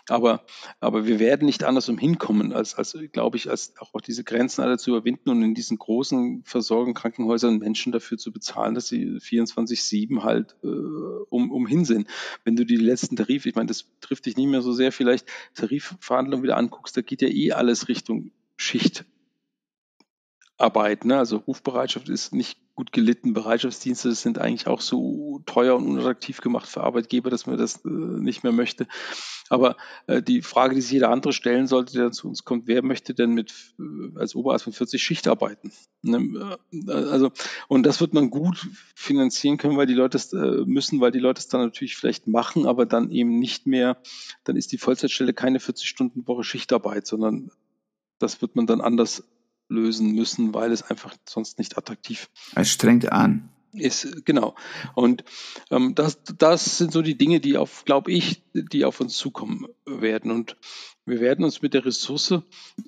Aber, aber wir werden nicht anders umhinkommen, als, als glaube ich, als auch diese Grenzen alle zu überwinden und in diesen großen Versorgung Krankenhäusern Menschen dafür zu bezahlen, dass sie 24-7 halt äh, um, umhin sind. Wenn du die letzten Tarife, ich meine, das trifft dich nicht mehr so sehr, vielleicht Tarifverhandlungen wieder anguckst, da geht ja eh alles Richtung Schicht. Arbeit. Ne? Also Rufbereitschaft ist nicht gut gelitten. Bereitschaftsdienste sind eigentlich auch so teuer und unattraktiv gemacht für Arbeitgeber, dass man das äh, nicht mehr möchte. Aber äh, die Frage, die sich jeder andere stellen sollte, der zu uns kommt, wer möchte denn mit äh, als Oberarzt mit 40 Schicht arbeiten? Ne? Äh, also und das wird man gut finanzieren können, weil die Leute es äh, müssen, weil die Leute es dann natürlich vielleicht machen, aber dann eben nicht mehr. Dann ist die Vollzeitstelle keine 40 Stunden Woche Schichtarbeit, sondern das wird man dann anders lösen müssen, weil es einfach sonst nicht attraktiv Es strengt an. Ist, genau. Und ähm, das, das sind so die Dinge, die auf, glaube ich, die auf uns zukommen werden. Und wir werden uns mit der Ressource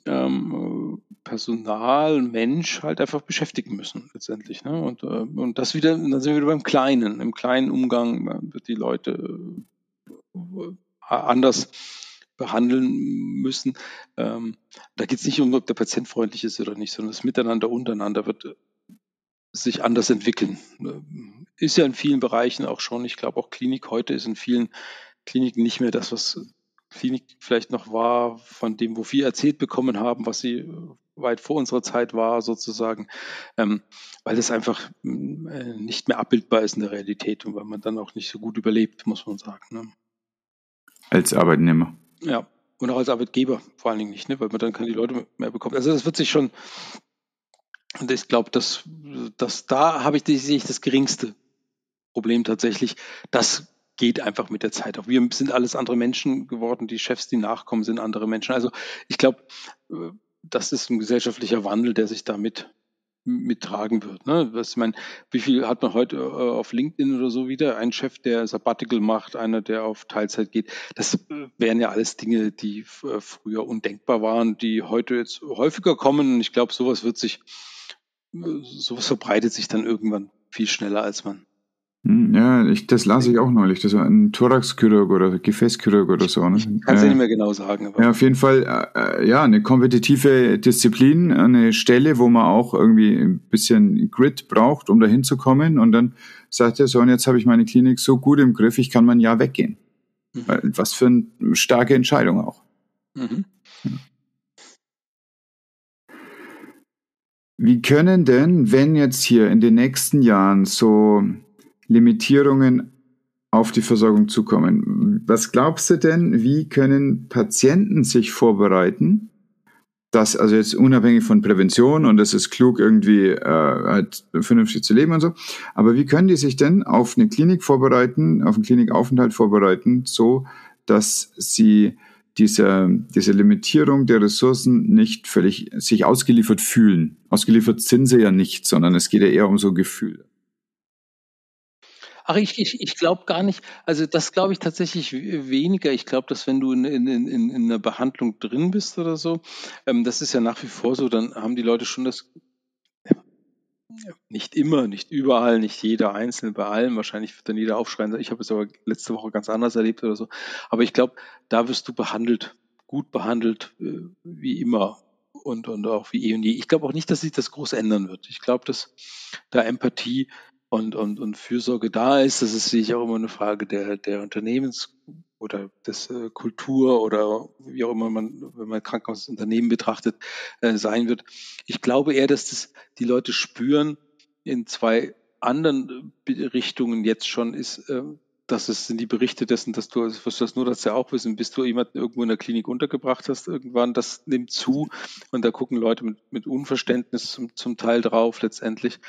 ähm, Personal, Mensch halt einfach beschäftigen müssen, letztendlich. Ne? Und, äh, und das wieder, dann sind wir wieder beim Kleinen. Im kleinen Umgang wird die Leute äh, anders behandeln müssen. Ähm, da geht es nicht um, ob der Patient freundlich ist oder nicht, sondern das Miteinander untereinander wird äh, sich anders entwickeln. Ähm, ist ja in vielen Bereichen auch schon. Ich glaube auch Klinik heute ist in vielen Kliniken nicht mehr das, was Klinik vielleicht noch war, von dem, wo wir erzählt bekommen haben, was sie äh, weit vor unserer Zeit war, sozusagen, ähm, weil es einfach äh, nicht mehr abbildbar ist in der Realität und weil man dann auch nicht so gut überlebt, muss man sagen. Ne? Als Arbeitnehmer. Ja, und auch als Arbeitgeber vor allen Dingen nicht, ne? weil man dann die Leute mehr bekommen. Also das wird sich schon, und ich glaube, dass, dass da habe ich, sehe ich das geringste Problem tatsächlich. Das geht einfach mit der Zeit. Auch wir sind alles andere Menschen geworden. Die Chefs, die nachkommen, sind andere Menschen. Also ich glaube, äh, das ist ein gesellschaftlicher Wandel, der sich damit mittragen wird. Ne? Was, ich meine, wie viel hat man heute äh, auf LinkedIn oder so wieder? Ein Chef, der Sabbatical macht, einer, der auf Teilzeit geht. Das äh, wären ja alles Dinge, die äh, früher undenkbar waren, die heute jetzt häufiger kommen. Ich glaube, sowas wird sich, äh, sowas verbreitet sich dann irgendwann viel schneller, als man ja, ich, das las ich auch neulich. Das war ein Thoraxchirurg oder Gefäßchirurg oder so. Ne? Kannst du äh, nicht mehr genau sagen. Aber. Ja, auf jeden Fall, äh, ja, eine kompetitive Disziplin, eine Stelle, wo man auch irgendwie ein bisschen Grit braucht, um da hinzukommen. Und dann sagt er so, und jetzt habe ich meine Klinik so gut im Griff, ich kann mein Jahr weggehen. Mhm. Was für eine starke Entscheidung auch. Mhm. Wie können denn, wenn jetzt hier in den nächsten Jahren so Limitierungen auf die Versorgung zukommen. Was glaubst du denn, wie können Patienten sich vorbereiten, dass also jetzt unabhängig von Prävention und es ist klug irgendwie äh, halt vernünftig zu leben und so, aber wie können die sich denn auf eine Klinik vorbereiten, auf einen Klinikaufenthalt vorbereiten, so dass sie diese, diese Limitierung der Ressourcen nicht völlig sich ausgeliefert fühlen. Ausgeliefert sind sie ja nicht, sondern es geht ja eher um so Gefühle. Ach, ich, ich, ich glaube gar nicht, also das glaube ich tatsächlich weniger. Ich glaube, dass wenn du in, in, in, in einer Behandlung drin bist oder so, ähm, das ist ja nach wie vor so, dann haben die Leute schon das, nicht immer, nicht überall, nicht jeder Einzelne bei allem. Wahrscheinlich wird dann jeder aufschreien. Ich habe es aber letzte Woche ganz anders erlebt oder so. Aber ich glaube, da wirst du behandelt, gut behandelt, äh, wie immer und, und auch wie eh und je. Ich glaube auch nicht, dass sich das groß ändern wird. Ich glaube, dass da Empathie und, und, und Fürsorge da ist. Das ist sicher auch immer eine Frage der, der Unternehmens- oder des äh, Kultur oder wie auch immer man, wenn man Krankenhausunternehmen betrachtet, äh, sein wird. Ich glaube eher, dass das die Leute spüren in zwei anderen Richtungen jetzt schon ist, äh, dass es sind die Berichte dessen, dass du, was das nur, dass ja auch wissen, bis du jemanden irgendwo in der Klinik untergebracht hast, irgendwann, das nimmt zu und da gucken Leute mit, mit Unverständnis zum, zum Teil drauf letztendlich.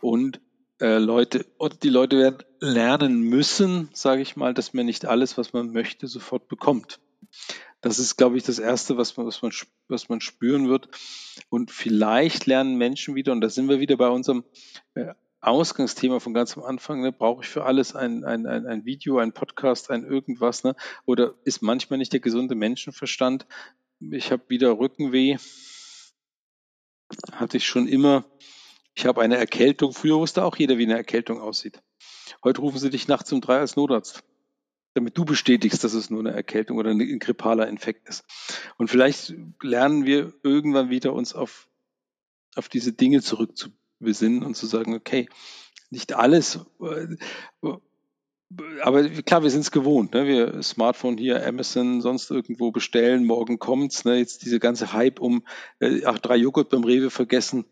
Und äh, Leute, oder die Leute werden lernen müssen, sage ich mal, dass man nicht alles, was man möchte, sofort bekommt. Das ist, glaube ich, das Erste, was man, was man, was man spüren wird. Und vielleicht lernen Menschen wieder, und da sind wir wieder bei unserem äh, Ausgangsthema von ganz am Anfang, ne, brauche ich für alles ein, ein, ein, ein Video, ein Podcast, ein irgendwas, ne? Oder ist manchmal nicht der gesunde Menschenverstand? Ich habe wieder Rückenweh. Hatte ich schon immer. Ich habe eine Erkältung. Früher wusste auch jeder, wie eine Erkältung aussieht. Heute rufen sie dich nachts um drei als Notarzt, damit du bestätigst, dass es nur eine Erkältung oder ein grippaler Infekt ist. Und vielleicht lernen wir irgendwann wieder uns auf, auf diese Dinge zurückzubesinnen und zu sagen, okay, nicht alles, äh, aber klar, wir sind es gewohnt. Ne? Wir Smartphone hier, Amazon, sonst irgendwo bestellen, morgen kommt's. Ne? Jetzt diese ganze Hype um, äh, ach, drei Joghurt beim Rewe vergessen,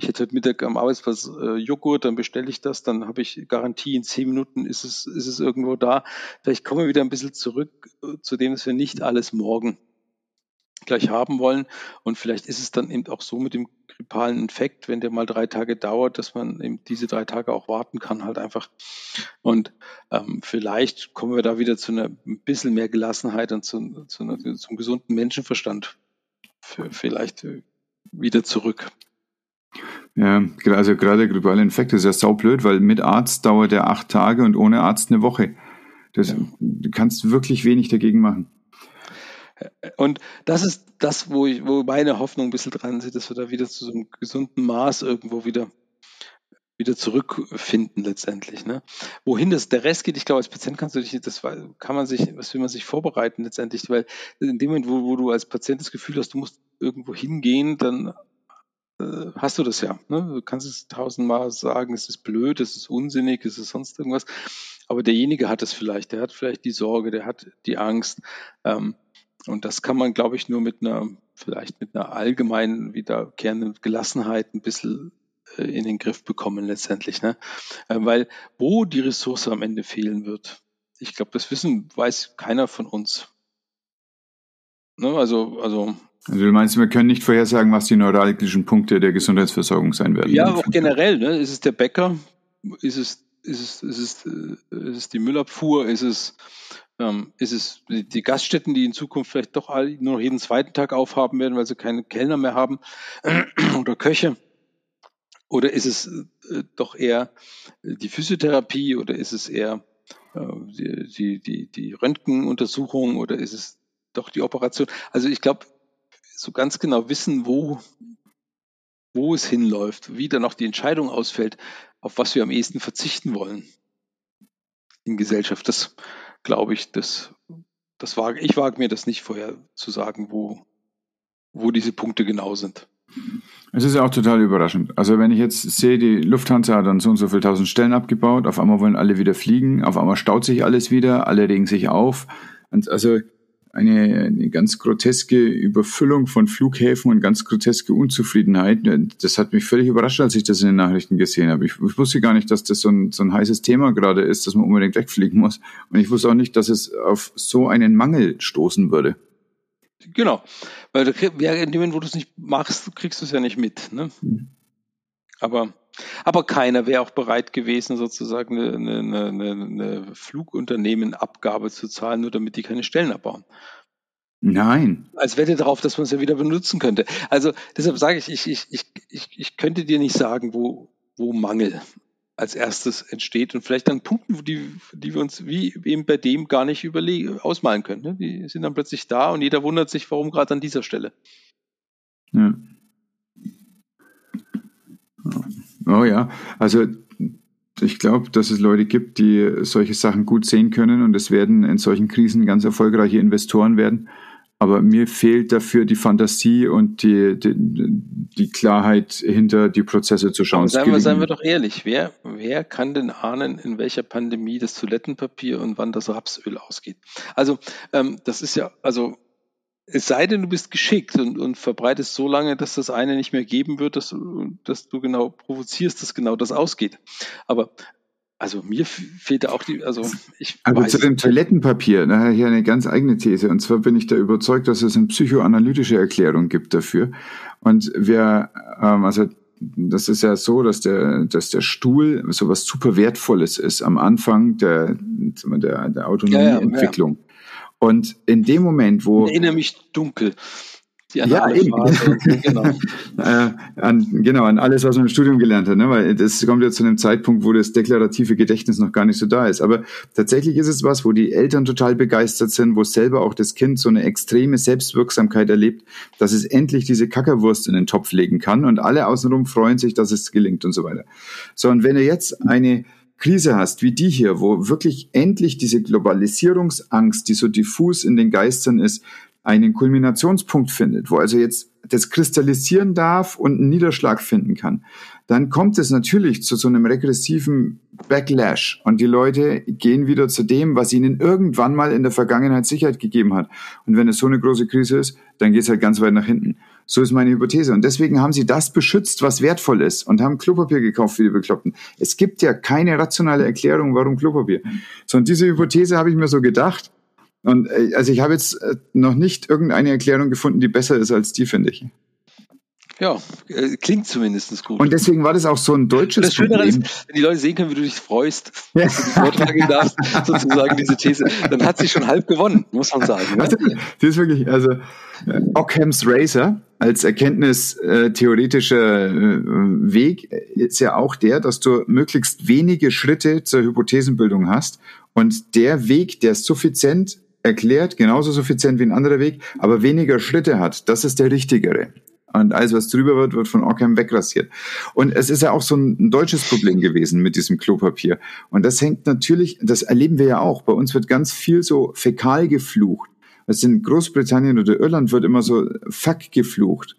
ich hätte heute Mittag am Arbeitsplatz äh, Joghurt, dann bestelle ich das, dann habe ich Garantie, in zehn Minuten ist es, ist es irgendwo da. Vielleicht kommen wir wieder ein bisschen zurück äh, zu dem, dass wir nicht alles morgen gleich haben wollen. Und vielleicht ist es dann eben auch so mit dem grippalen Infekt, wenn der mal drei Tage dauert, dass man eben diese drei Tage auch warten kann, halt einfach. Und ähm, vielleicht kommen wir da wieder zu einer ein bisschen mehr Gelassenheit und zu, zu einer, zum gesunden Menschenverstand für, vielleicht äh, wieder zurück. Ja, also gerade der grippale Infekt ist ja saublöd, weil mit Arzt dauert er acht Tage und ohne Arzt eine Woche. Das, ja. Du kannst wirklich wenig dagegen machen. Und das ist das, wo, ich, wo meine Hoffnung ein bisschen dran ist, dass wir da wieder zu so einem gesunden Maß irgendwo wieder, wieder zurückfinden letztendlich. Ne? Wohin das der Rest geht, ich glaube, als Patient kannst du dich, das kann man sich, was will man sich vorbereiten letztendlich, weil in dem Moment, wo, wo du als Patient das Gefühl hast, du musst irgendwo hingehen, dann hast du das ja. Ne? Du kannst es tausendmal sagen, es ist blöd, es ist unsinnig, es ist sonst irgendwas. Aber derjenige hat es vielleicht, der hat vielleicht die Sorge, der hat die Angst. Ähm, und das kann man, glaube ich, nur mit einer, vielleicht mit einer allgemeinen wiederkehrenden Gelassenheit ein bisschen äh, in den Griff bekommen letztendlich. Ne? Äh, weil wo die Ressource am Ende fehlen wird, ich glaube, das wissen, weiß keiner von uns. Ne? Also, also also du meinst, wir können nicht vorhersagen, was die neuralgischen Punkte der Gesundheitsversorgung sein werden? Ja, auch generell. Ne? Ist es der Bäcker? Ist es, ist es, ist es, äh, ist es die Müllabfuhr? Ist es, ähm, ist es die Gaststätten, die in Zukunft vielleicht doch nur noch jeden zweiten Tag aufhaben werden, weil sie keine Kellner mehr haben oder Köche? Oder ist es äh, doch eher die Physiotherapie oder ist es eher äh, die, die, die, die Röntgenuntersuchung oder ist es doch die Operation? Also ich glaube, so ganz genau wissen, wo, wo es hinläuft, wie dann auch die Entscheidung ausfällt, auf was wir am ehesten verzichten wollen in Gesellschaft. Das glaube ich, das, das wage, ich wage mir das nicht vorher zu sagen, wo, wo diese Punkte genau sind. Es ist ja auch total überraschend. Also wenn ich jetzt sehe, die Lufthansa hat dann so und so viele tausend Stellen abgebaut, auf einmal wollen alle wieder fliegen, auf einmal staut sich alles wieder, alle regen sich auf. Und also eine, eine ganz groteske Überfüllung von Flughäfen und ganz groteske Unzufriedenheit. Das hat mich völlig überrascht, als ich das in den Nachrichten gesehen habe. Ich, ich wusste gar nicht, dass das so ein, so ein heißes Thema gerade ist, dass man unbedingt wegfliegen muss. Und ich wusste auch nicht, dass es auf so einen Mangel stoßen würde. Genau, weil du, in dem Moment, wo du es nicht machst, kriegst du es ja nicht mit. Ne? Mhm. Aber aber keiner wäre auch bereit gewesen, sozusagen eine, eine, eine, eine Flugunternehmenabgabe zu zahlen, nur damit die keine Stellen abbauen. Nein. Als Wette darauf, dass man es ja wieder benutzen könnte. Also deshalb sage ich, ich, ich, ich, ich, ich könnte dir nicht sagen, wo, wo Mangel als erstes entsteht und vielleicht dann Punkten, die, die wir uns wie eben bei dem gar nicht überlegen, ausmalen können. Ne? Die sind dann plötzlich da und jeder wundert sich, warum gerade an dieser Stelle. Ja. Oh ja, also ich glaube, dass es Leute gibt, die solche Sachen gut sehen können und es werden in solchen Krisen ganz erfolgreiche Investoren werden. Aber mir fehlt dafür die Fantasie und die, die, die Klarheit hinter die Prozesse zu schauen. Seien wir, seien wir doch ehrlich, wer, wer kann denn ahnen, in welcher Pandemie das Toilettenpapier und wann das Rapsöl ausgeht? Also ähm, das ist ja, also es sei denn, du bist geschickt und, und verbreitest so lange, dass das eine nicht mehr geben wird, dass, dass du genau provozierst, dass genau das ausgeht. Aber also mir fehlt da auch die, also ich. Aber zu dem Toilettenpapier, da hier eine ganz eigene These. Und zwar bin ich da überzeugt, dass es eine psychoanalytische Erklärung gibt dafür. Und wir, ähm, also das ist ja so, dass der, dass der Stuhl so was super Wertvolles ist am Anfang der, der, der Autonomieentwicklung. Ja, ja. Und in dem Moment, wo. Ich erinnere mich dunkel. Ja, eben. genau. äh, an, genau, an alles, was man im Studium gelernt hat, ne? weil das kommt ja zu einem Zeitpunkt, wo das deklarative Gedächtnis noch gar nicht so da ist. Aber tatsächlich ist es was, wo die Eltern total begeistert sind, wo selber auch das Kind so eine extreme Selbstwirksamkeit erlebt, dass es endlich diese Kackerwurst in den Topf legen kann und alle außenrum freuen sich, dass es gelingt und so weiter. So, und wenn er jetzt eine Krise hast, wie die hier, wo wirklich endlich diese Globalisierungsangst, die so diffus in den Geistern ist, einen Kulminationspunkt findet, wo also jetzt das kristallisieren darf und einen Niederschlag finden kann, dann kommt es natürlich zu so einem regressiven Backlash und die Leute gehen wieder zu dem, was ihnen irgendwann mal in der Vergangenheit Sicherheit gegeben hat. Und wenn es so eine große Krise ist, dann geht es halt ganz weit nach hinten. So ist meine Hypothese. Und deswegen haben sie das beschützt, was wertvoll ist und haben Klopapier gekauft für die Bekloppten. Es gibt ja keine rationale Erklärung, warum Klopapier. So, und diese Hypothese habe ich mir so gedacht. Und äh, also ich habe jetzt äh, noch nicht irgendeine Erklärung gefunden, die besser ist als die, finde ich. Ja, äh, klingt zumindest gut. Und deswegen war das auch so ein deutsches das Schöne Problem. Ist, wenn die Leute sehen können, wie du dich freust, ja. dass du die vortragen darfst, sozusagen diese These, dann hat sie schon halb gewonnen, muss man sagen. Ne? Also, das ist wirklich, also äh, Occam's Razor als erkenntnistheoretischer äh, Weg ist ja auch der, dass du möglichst wenige Schritte zur Hypothesenbildung hast und der Weg, der suffizient erklärt, genauso suffizient wie ein anderer Weg, aber weniger Schritte hat, das ist der richtigere. Und alles, was drüber wird, wird von Ockham wegrasiert. Und es ist ja auch so ein deutsches Problem gewesen mit diesem Klopapier. Und das hängt natürlich, das erleben wir ja auch. Bei uns wird ganz viel so fäkal geflucht. Was in Großbritannien oder Irland wird immer so fuck geflucht.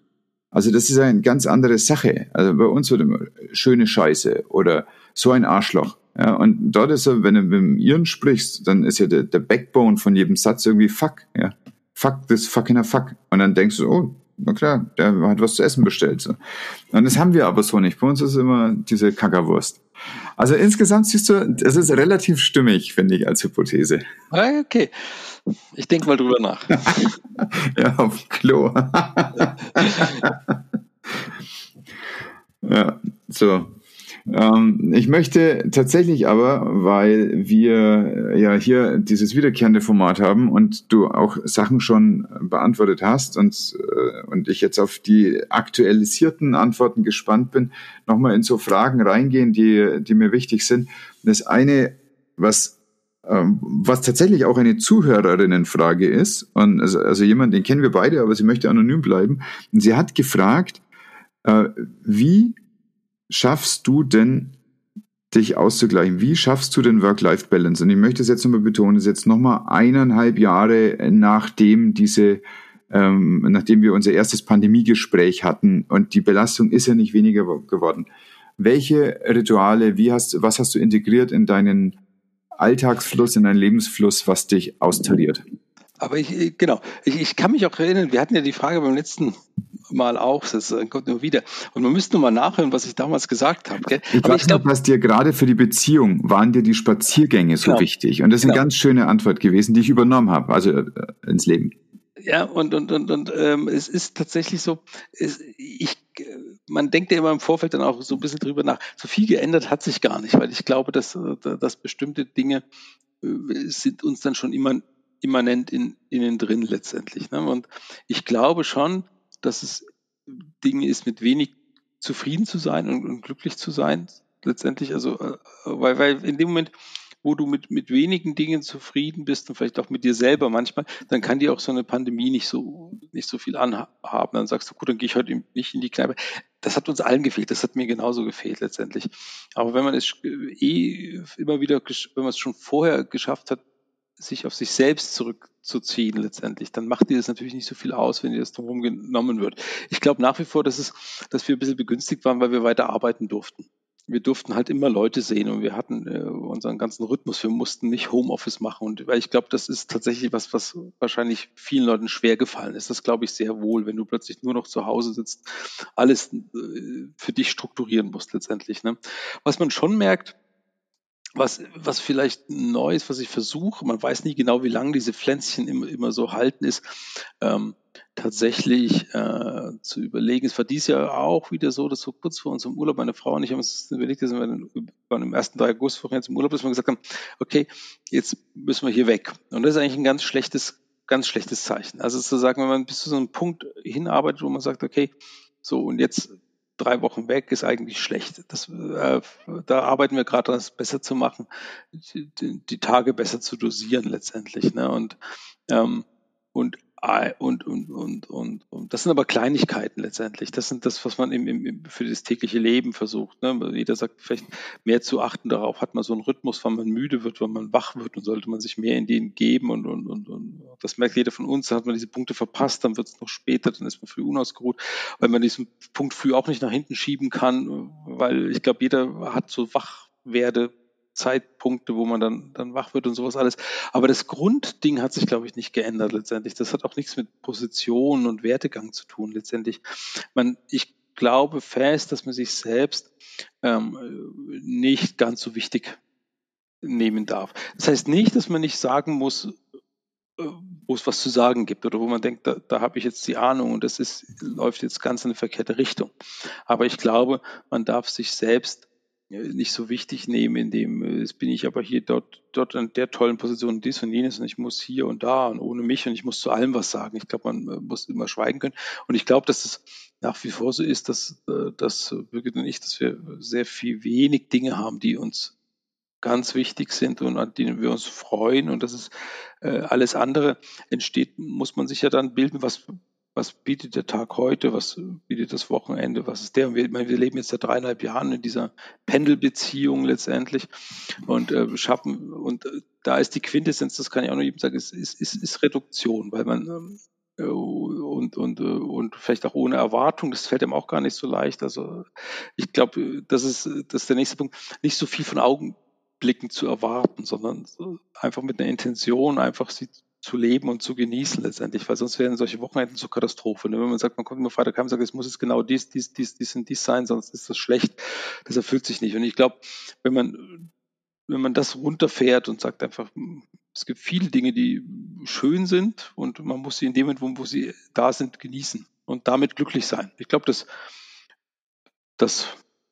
Also das ist eine ganz andere Sache. Also bei uns wird immer schöne Scheiße oder so ein Arschloch. Ja, und dort ist er, wenn du mit dem Iren sprichst, dann ist ja der, der Backbone von jedem Satz irgendwie fuck, ja. Fuck this fucking fuck. Und dann denkst du, oh, na klar, der hat was zu essen bestellt. So. Und das haben wir aber so nicht. Bei uns ist immer diese Kackerwurst. Also insgesamt siehst du, es ist relativ stimmig, finde ich, als Hypothese. Ah, okay. Ich denke mal drüber nach. ja, auf Klo. ja, so. Ähm, ich möchte tatsächlich aber, weil wir ja hier dieses wiederkehrende Format haben und du auch Sachen schon beantwortet hast und, äh, und ich jetzt auf die aktualisierten Antworten gespannt bin, nochmal in so Fragen reingehen, die, die mir wichtig sind. Das eine, was ähm, was tatsächlich auch eine Zuhörerinnenfrage ist, und also, also jemand, den kennen wir beide, aber sie möchte anonym bleiben. Und sie hat gefragt, äh, wie schaffst du denn, dich auszugleichen? Wie schaffst du den Work-Life-Balance? Und ich möchte es jetzt nochmal betonen, es ist jetzt nochmal eineinhalb Jahre nachdem diese, ähm, nachdem wir unser erstes Pandemiegespräch hatten und die Belastung ist ja nicht weniger geworden. Welche Rituale, wie hast, was hast du integriert in deinen Alltagsfluss, in deinen Lebensfluss, was dich austariert? Aber ich, genau, ich, ich kann mich auch erinnern, wir hatten ja die Frage beim letzten Mal auch, das äh, kommt nur wieder. Und man müsste nur mal nachhören, was ich damals gesagt habe. Gell? Ich Aber weiß ich glaub, noch, was dir gerade für die Beziehung waren dir die Spaziergänge so genau. wichtig. Und das ist genau. eine ganz schöne Antwort gewesen, die ich übernommen habe, also äh, ins Leben. Ja, und, und, und, und ähm, es ist tatsächlich so, es, ich, man denkt ja immer im Vorfeld dann auch so ein bisschen drüber nach. So viel geändert hat sich gar nicht, weil ich glaube, dass, äh, dass bestimmte Dinge sind uns dann schon immer immanent in, innen drin letztendlich. Ne? Und ich glaube schon, dass es Dinge ist, mit wenig zufrieden zu sein und, und glücklich zu sein. letztendlich. Also, äh, weil, weil in dem Moment, wo du mit, mit wenigen Dingen zufrieden bist und vielleicht auch mit dir selber manchmal, dann kann dir auch so eine Pandemie nicht so, nicht so viel anhaben. Dann sagst du, gut, dann gehe ich heute nicht in die Kneipe. Das hat uns allen gefehlt. Das hat mir genauso gefehlt letztendlich. Aber wenn man es eh immer wieder, wenn man es schon vorher geschafft hat, sich auf sich selbst zurückzuziehen letztendlich, dann macht dir das natürlich nicht so viel aus, wenn dir das drumherum genommen wird. Ich glaube nach wie vor, dass es, dass wir ein bisschen begünstigt waren, weil wir weiter arbeiten durften wir durften halt immer Leute sehen und wir hatten äh, unseren ganzen Rhythmus. Wir mussten nicht Homeoffice machen. Und weil ich glaube, das ist tatsächlich was, was wahrscheinlich vielen Leuten schwer gefallen ist. Das glaube ich sehr wohl, wenn du plötzlich nur noch zu Hause sitzt, alles äh, für dich strukturieren musst letztendlich. Ne? Was man schon merkt, was, was vielleicht neu ist, was ich versuche, man weiß nie genau, wie lange diese Pflänzchen immer, immer so halten, ist ähm, tatsächlich äh, zu überlegen. Es war dieses Jahr auch wieder so, dass so kurz vor unserem Urlaub meine Frau und ich haben uns überlegt, dass wir waren im ersten Augustwochen jetzt im Urlaub, dass wir gesagt haben, okay, jetzt müssen wir hier weg. Und das ist eigentlich ein ganz schlechtes, ganz schlechtes Zeichen. Also zu sagen, wenn man bis zu so einem Punkt hinarbeitet, wo man sagt, okay, so und jetzt drei Wochen weg ist eigentlich schlecht. Das, äh, da arbeiten wir gerade das besser zu machen, die, die, Tage besser zu dosieren letztendlich. Ne? Und, ähm, und und, und, und, und, und das sind aber Kleinigkeiten letztendlich. Das sind das, was man im, im, für das tägliche Leben versucht. Ne? Jeder sagt vielleicht mehr zu achten darauf, hat man so einen Rhythmus, wann man müde wird, wann man wach wird und sollte man sich mehr in den geben und, und, und, und das merkt jeder von uns, hat man diese Punkte verpasst, dann wird es noch später, dann ist man früh unausgeruht, weil man diesen Punkt früh auch nicht nach hinten schieben kann, weil ich glaube, jeder hat so Wachwerde Zeitpunkte, wo man dann, dann wach wird und sowas alles. Aber das Grundding hat sich, glaube ich, nicht geändert letztendlich. Das hat auch nichts mit Position und Wertegang zu tun letztendlich. Man, ich glaube fest, dass man sich selbst ähm, nicht ganz so wichtig nehmen darf. Das heißt nicht, dass man nicht sagen muss, äh, wo es was zu sagen gibt oder wo man denkt, da, da habe ich jetzt die Ahnung und das ist, läuft jetzt ganz in eine verkehrte Richtung. Aber ich glaube, man darf sich selbst nicht so wichtig nehmen, indem äh, jetzt bin ich aber hier dort, dort an der tollen Position dies und jenes und ich muss hier und da und ohne mich und ich muss zu allem was sagen. Ich glaube, man äh, muss immer schweigen können. Und ich glaube, dass es nach wie vor so ist, dass, äh, dass Birgit und ich, dass wir sehr viel wenig Dinge haben, die uns ganz wichtig sind und an denen wir uns freuen und dass es äh, alles andere entsteht, muss man sich ja dann bilden, was was bietet der Tag heute, was bietet das Wochenende, was ist der? Und wir, wir leben jetzt seit dreieinhalb Jahren in dieser Pendelbeziehung letztendlich und äh, schaffen, und äh, da ist die Quintessenz, das kann ich auch noch jedem sagen, ist, ist, ist, ist Reduktion, weil man äh, und, und, äh, und vielleicht auch ohne Erwartung, das fällt einem auch gar nicht so leicht. Also ich glaube, das ist, das ist der nächste Punkt, nicht so viel von Augenblicken zu erwarten, sondern einfach mit einer Intention, einfach sie zu leben und zu genießen letztendlich, weil sonst wären solche Wochenenden zur Katastrophe. Ne? Wenn man sagt, man kommt immer Freitag heim und sagt, es muss jetzt genau dies, dies, dies, dies und dies sein, sonst ist das schlecht. Das erfüllt sich nicht. Und ich glaube, wenn man, wenn man das runterfährt und sagt einfach, es gibt viele Dinge, die schön sind und man muss sie in dem Moment, wo sie da sind, genießen und damit glücklich sein. Ich glaube, das, das,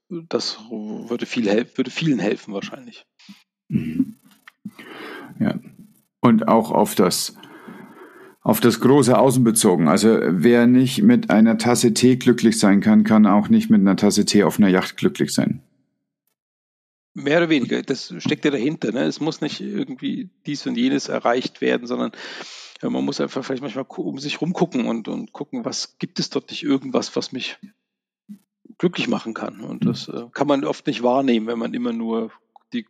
das würde, viel, würde vielen helfen wahrscheinlich. Mhm. Ja, und auch auf das, auf das große Außen bezogen. Also wer nicht mit einer Tasse Tee glücklich sein kann, kann auch nicht mit einer Tasse Tee auf einer Yacht glücklich sein. Mehr oder weniger, das steckt ja dahinter. Ne? Es muss nicht irgendwie dies und jenes erreicht werden, sondern ja, man muss einfach vielleicht manchmal um sich rumgucken und, und gucken, was gibt es dort nicht irgendwas, was mich glücklich machen kann. Und das äh, kann man oft nicht wahrnehmen, wenn man immer nur die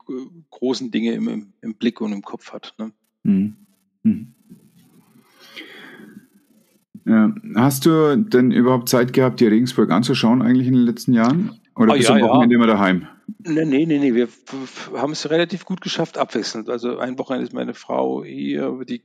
großen Dinge im, im, im Blick und im Kopf hat. Ne? Mhm. Mhm. Ja. Hast du denn überhaupt Zeit gehabt, dir Regensburg anzuschauen, eigentlich in den letzten Jahren? Oder oh, bist ja, du am Wochenende ja. immer daheim? Nee, nee, nee, nee. Wir haben es relativ gut geschafft, abwechselnd. Also ein Wochenende ist meine Frau hier, die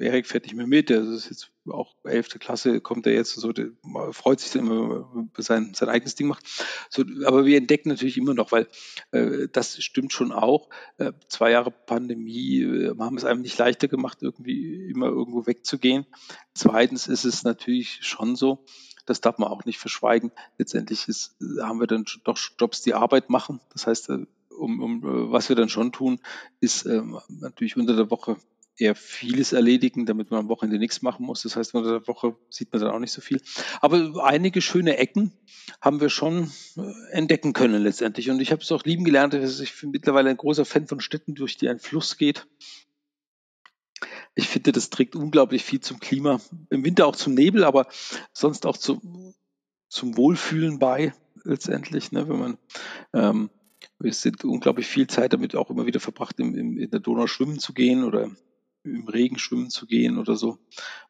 Erik fährt nicht mehr mit, der ist jetzt auch elfte Klasse, kommt er jetzt so, der freut sich immer, sein, sein eigenes Ding macht. So, aber wir entdecken natürlich immer noch, weil äh, das stimmt schon auch. Äh, zwei Jahre Pandemie äh, haben es einem nicht leichter gemacht, irgendwie immer irgendwo wegzugehen. Zweitens ist es natürlich schon so, das darf man auch nicht verschweigen. Letztendlich ist, haben wir dann doch Jobs, die Arbeit machen. Das heißt, äh, um, um, äh, was wir dann schon tun, ist ähm, natürlich unter der Woche eher vieles erledigen, damit man am Wochenende nichts machen muss. Das heißt, unter der Woche sieht man dann auch nicht so viel. Aber einige schöne Ecken haben wir schon äh, entdecken können letztendlich. Und ich habe es auch lieben gelernt. Ich bin mittlerweile ein großer Fan von Städten, durch die ein Fluss geht. Ich finde, das trägt unglaublich viel zum Klima. Im Winter auch zum Nebel, aber sonst auch zu, zum Wohlfühlen bei letztendlich, ne, wenn man ähm, wir sind unglaublich viel Zeit damit auch immer wieder verbracht, im, im, in der Donau schwimmen zu gehen oder im Regen schwimmen zu gehen oder so,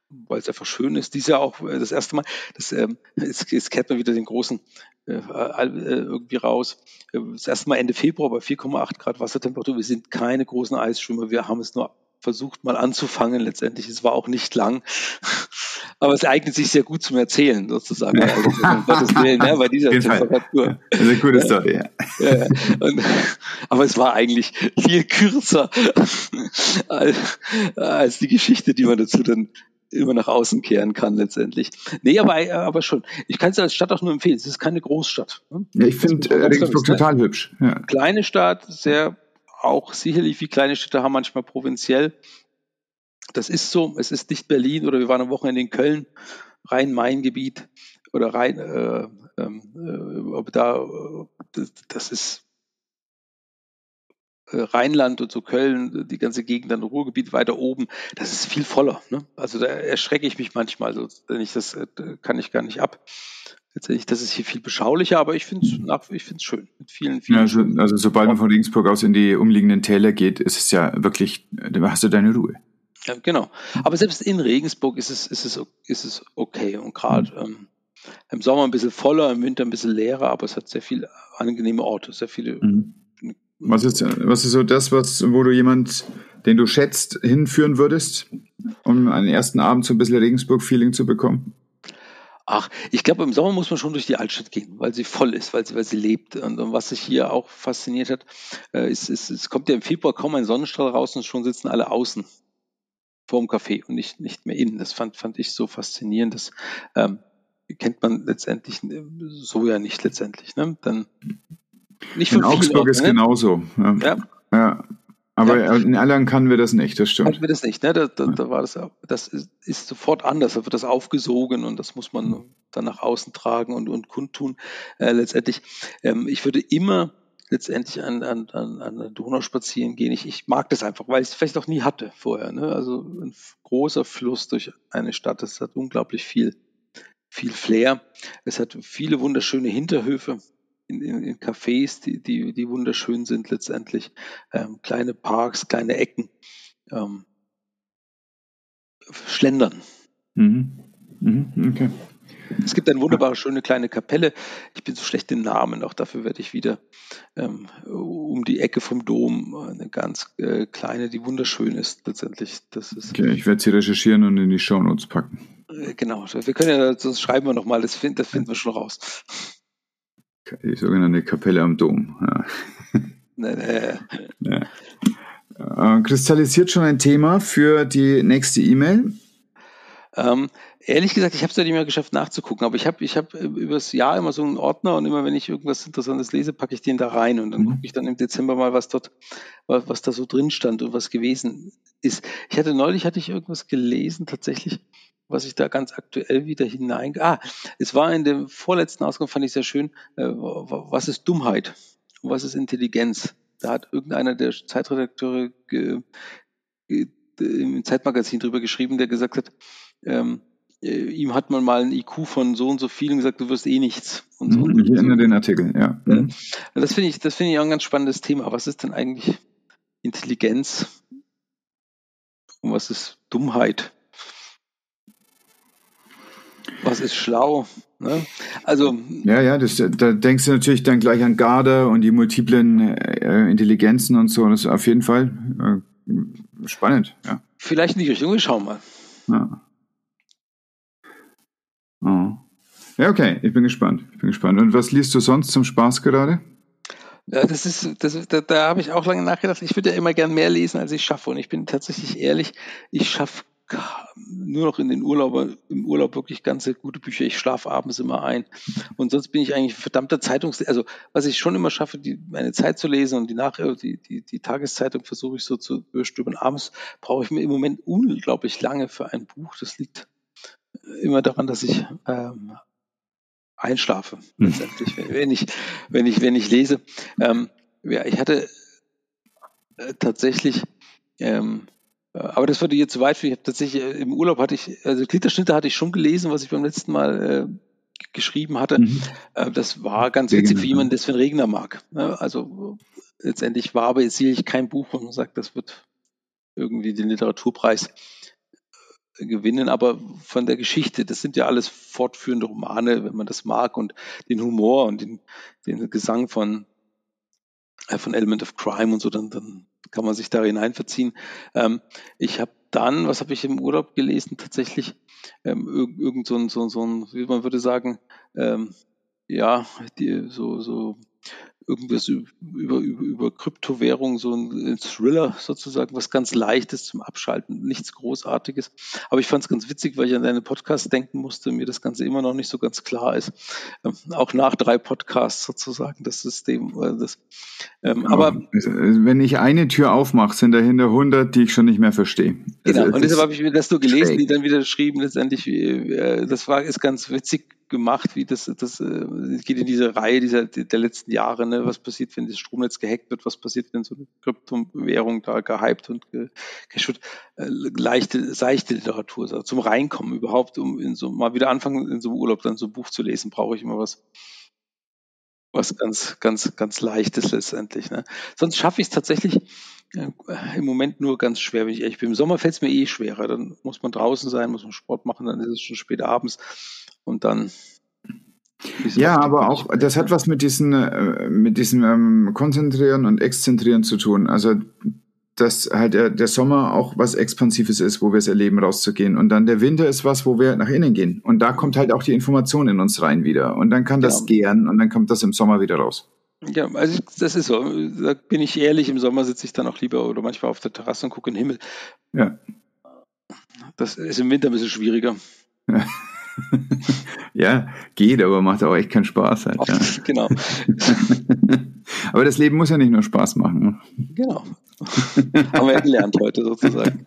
weil es einfach schön ist. Dies Jahr auch äh, das erste Mal, das, ähm, jetzt, jetzt kehrt man wieder den großen äh, äh, irgendwie raus. Das erste Mal Ende Februar bei 4,8 Grad Wassertemperatur. Wir sind keine großen Eisschwimmer, wir haben es nur versucht mal anzufangen letztendlich. Es war auch nicht lang, aber es eignet sich sehr gut zum Erzählen sozusagen. Also, Willen, ne, bei dieser Temperatur. Das ist eine gute Story. Ja. ja. Und, aber es war eigentlich viel kürzer als, als die Geschichte, die man dazu dann immer nach außen kehren kann letztendlich. Nee, aber, aber schon. Ich kann es als Stadt auch nur empfehlen. Es ist keine Großstadt. Ne? Ja, ich finde Regensburg total hübsch. Ja. Kleine Stadt, sehr auch sicherlich wie kleine Städte haben, manchmal provinziell. Das ist so. Es ist nicht Berlin oder wir waren am Wochenende in Köln, Rhein-Main-Gebiet oder Rhein, äh, äh, da, das, das ist äh, Rheinland und so Köln, die ganze Gegend, dann Ruhrgebiet weiter oben, das ist viel voller. Ne? Also da erschrecke ich mich manchmal, so, ich das äh, kann ich gar nicht ab letztendlich, das ist hier viel beschaulicher, aber ich finde es ich schön mit vielen, vielen. Ja, also, also sobald man von Regensburg aus in die umliegenden Täler geht, ist es ja wirklich, da hast du deine Ruhe. Ja, genau. Aber selbst in Regensburg ist es, ist es, ist es okay und gerade mhm. ähm, im Sommer ein bisschen voller, im Winter ein bisschen leerer, aber es hat sehr viele angenehme Orte, sehr viele. Mhm. Was ist, was ist so das, was, wo du jemand, den du schätzt, hinführen würdest, um einen ersten Abend so ein bisschen Regensburg-Feeling zu bekommen? Ach, ich glaube, im Sommer muss man schon durch die Altstadt gehen, weil sie voll ist, weil sie, weil sie lebt. Und, und was sich hier auch fasziniert hat, äh, ist, ist, es kommt ja im Februar kaum ein Sonnenstrahl raus und schon sitzen alle außen vor dem Café und nicht, nicht mehr innen. Das fand, fand ich so faszinierend. Das ähm, kennt man letztendlich äh, so ja nicht letztendlich. Ne? Dann nicht In Augsburg ist ne? genauso. Ja. ja. ja. Aber ja. in Erlangen können wir das nicht, das stimmt. Können wir das nicht, ne? Da, da, da war das, das ist, ist, sofort anders, da wird das aufgesogen und das muss man mhm. dann nach außen tragen und, und kundtun. Äh, letztendlich, ähm, ich würde immer letztendlich an, an, an, an der Donau spazieren gehen. Ich, ich mag das einfach, weil ich es vielleicht auch nie hatte vorher. Ne? Also ein großer Fluss durch eine Stadt, das hat unglaublich viel, viel Flair. Es hat viele wunderschöne Hinterhöfe in, in, Cafés, die, die, die wunderschön sind letztendlich, ähm, kleine Parks, kleine Ecken, ähm, schlendern. Mhm. Mhm. Okay. Es gibt eine wunderbare, schöne kleine Kapelle. Ich bin so schlecht im Namen, auch dafür werde ich wieder ähm, um die Ecke vom Dom eine ganz äh, kleine, die wunderschön ist letztendlich. Das ist, okay, ich werde sie recherchieren und in die Shownotes packen. Äh, genau, wir können ja, das schreiben wir nochmal, das, find, das finden wir schon raus. Die sogenannte Kapelle am Dom. Ja. Nee, nee. Ja. Äh, kristallisiert schon ein Thema für die nächste E-Mail? Ähm, ehrlich gesagt, ich habe es ja nicht mehr geschafft nachzugucken, aber ich habe ich hab übers Jahr immer so einen Ordner und immer wenn ich irgendwas Interessantes lese, packe ich den da rein und dann mhm. gucke ich dann im Dezember mal, was dort, was, was da so drin stand und was gewesen ist. Ich hatte neulich hatte ich irgendwas gelesen, tatsächlich, was ich da ganz aktuell wieder hinein. Ah, es war in dem vorletzten Ausgang, fand ich sehr schön, äh, was ist Dummheit und was ist Intelligenz? Da hat irgendeiner der Zeitredakteure ge, ge, im Zeitmagazin drüber geschrieben, der gesagt hat, ähm, äh, ihm hat man mal ein IQ von so und so viel und gesagt, du wirst eh nichts. Und so mhm, ich erinnere den Artikel, ja. Mhm. Das finde ich, das finde ich auch ein ganz spannendes Thema. Was ist denn eigentlich Intelligenz? Und was ist Dummheit? was ist schlau? Ne? Also ja, ja, das, da denkst du natürlich dann gleich an Garda und die multiplen äh, Intelligenzen und so. Das ist auf jeden Fall äh, spannend. Ja. Vielleicht in die Richtung. Wir schauen mal. Ja. Oh. ja, okay. Ich bin gespannt. Ich bin gespannt. Und was liest du sonst zum Spaß gerade? Ja, das ist, das, da, da habe ich auch lange nachgedacht. Ich würde ja immer gern mehr lesen, als ich schaffe. Und ich bin tatsächlich ehrlich, ich schaffe nur noch in den Urlaub, im Urlaub wirklich ganze gute Bücher. Ich schlafe abends immer ein. Und sonst bin ich eigentlich verdammter Zeitungs, also was ich schon immer schaffe, die, meine Zeit zu lesen und die nach, die, die, die Tageszeitung versuche ich so zu überstürmen. Abends brauche ich mir im Moment unglaublich lange für ein Buch. Das liegt immer daran, dass ich ähm, einschlafe, hm. letztendlich, wenn ich, wenn ich, wenn ich lese. Ähm, ja, ich hatte äh, tatsächlich ähm, äh, aber das würde jetzt zu weit führen. Ich habe tatsächlich äh, im Urlaub hatte ich, also Glitterschnitte hatte ich schon gelesen, was ich beim letzten Mal äh, geschrieben hatte. Mhm. Äh, das war ganz witzig Regner. für jemanden, der Sven Regner mag. Ne? Also letztendlich war aber jetzt sehe ich kein Buch, wo man sagt, das wird irgendwie den Literaturpreis gewinnen, aber von der Geschichte, das sind ja alles fortführende Romane, wenn man das mag und den Humor und den, den Gesang von, äh, von Element of Crime und so, dann, dann kann man sich da hineinverziehen. Ähm, ich habe dann, was habe ich im Urlaub gelesen, tatsächlich ähm, irgend so ein, so, so ein, wie man würde sagen, ähm, ja, die, so, so irgendwas über, über, über Kryptowährung, so ein Thriller sozusagen, was ganz leichtes zum Abschalten, nichts Großartiges. Aber ich fand es ganz witzig, weil ich an deine Podcasts denken musste, mir das Ganze immer noch nicht so ganz klar ist. Ähm, auch nach drei Podcasts sozusagen, das System. Äh, das, ähm, genau. Aber wenn ich eine Tür aufmache, sind dahinter 100, die ich schon nicht mehr verstehe. Genau, also, und deshalb habe ich mir das so gelesen, schräg. die dann wieder geschrieben, letztendlich, äh, das war, ist ganz witzig gemacht, wie das, das äh, geht in diese Reihe dieser, der letzten Jahre, ne? was passiert, wenn das Stromnetz gehackt wird, was passiert, wenn so eine Kryptowährung da gehypt und wird. Äh, leichte, seichte Literatur, zum Reinkommen überhaupt, um in so mal wieder anfangen, in so einem Urlaub dann so ein Buch zu lesen, brauche ich immer was, was ganz, ganz, ganz leichtes letztendlich. Ne? Sonst schaffe ich es tatsächlich äh, im Moment nur ganz schwer, wenn ich ehrlich bin. Im Sommer fällt es mir eh schwerer. Dann muss man draußen sein, muss man Sport machen, dann ist es schon spät abends und dann. Ja, aber auch, das hat was mit diesen, äh, mit diesem ähm, Konzentrieren und Exzentrieren zu tun. Also, dass halt der, der Sommer auch was Expansives ist, wo wir es erleben, rauszugehen. Und dann der Winter ist was, wo wir nach innen gehen. Und da kommt halt auch die Information in uns rein wieder. Und dann kann das ja. gären und dann kommt das im Sommer wieder raus. Ja, also das ist so. Da bin ich ehrlich, im Sommer sitze ich dann auch lieber oder manchmal auf der Terrasse und gucke in den Himmel. Ja. Das ist im Winter ein bisschen schwieriger. Ja. ja, geht, aber macht auch echt keinen Spaß halt. Ja. Genau. aber das Leben muss ja nicht nur Spaß machen. Genau. Haben wir gelernt heute sozusagen.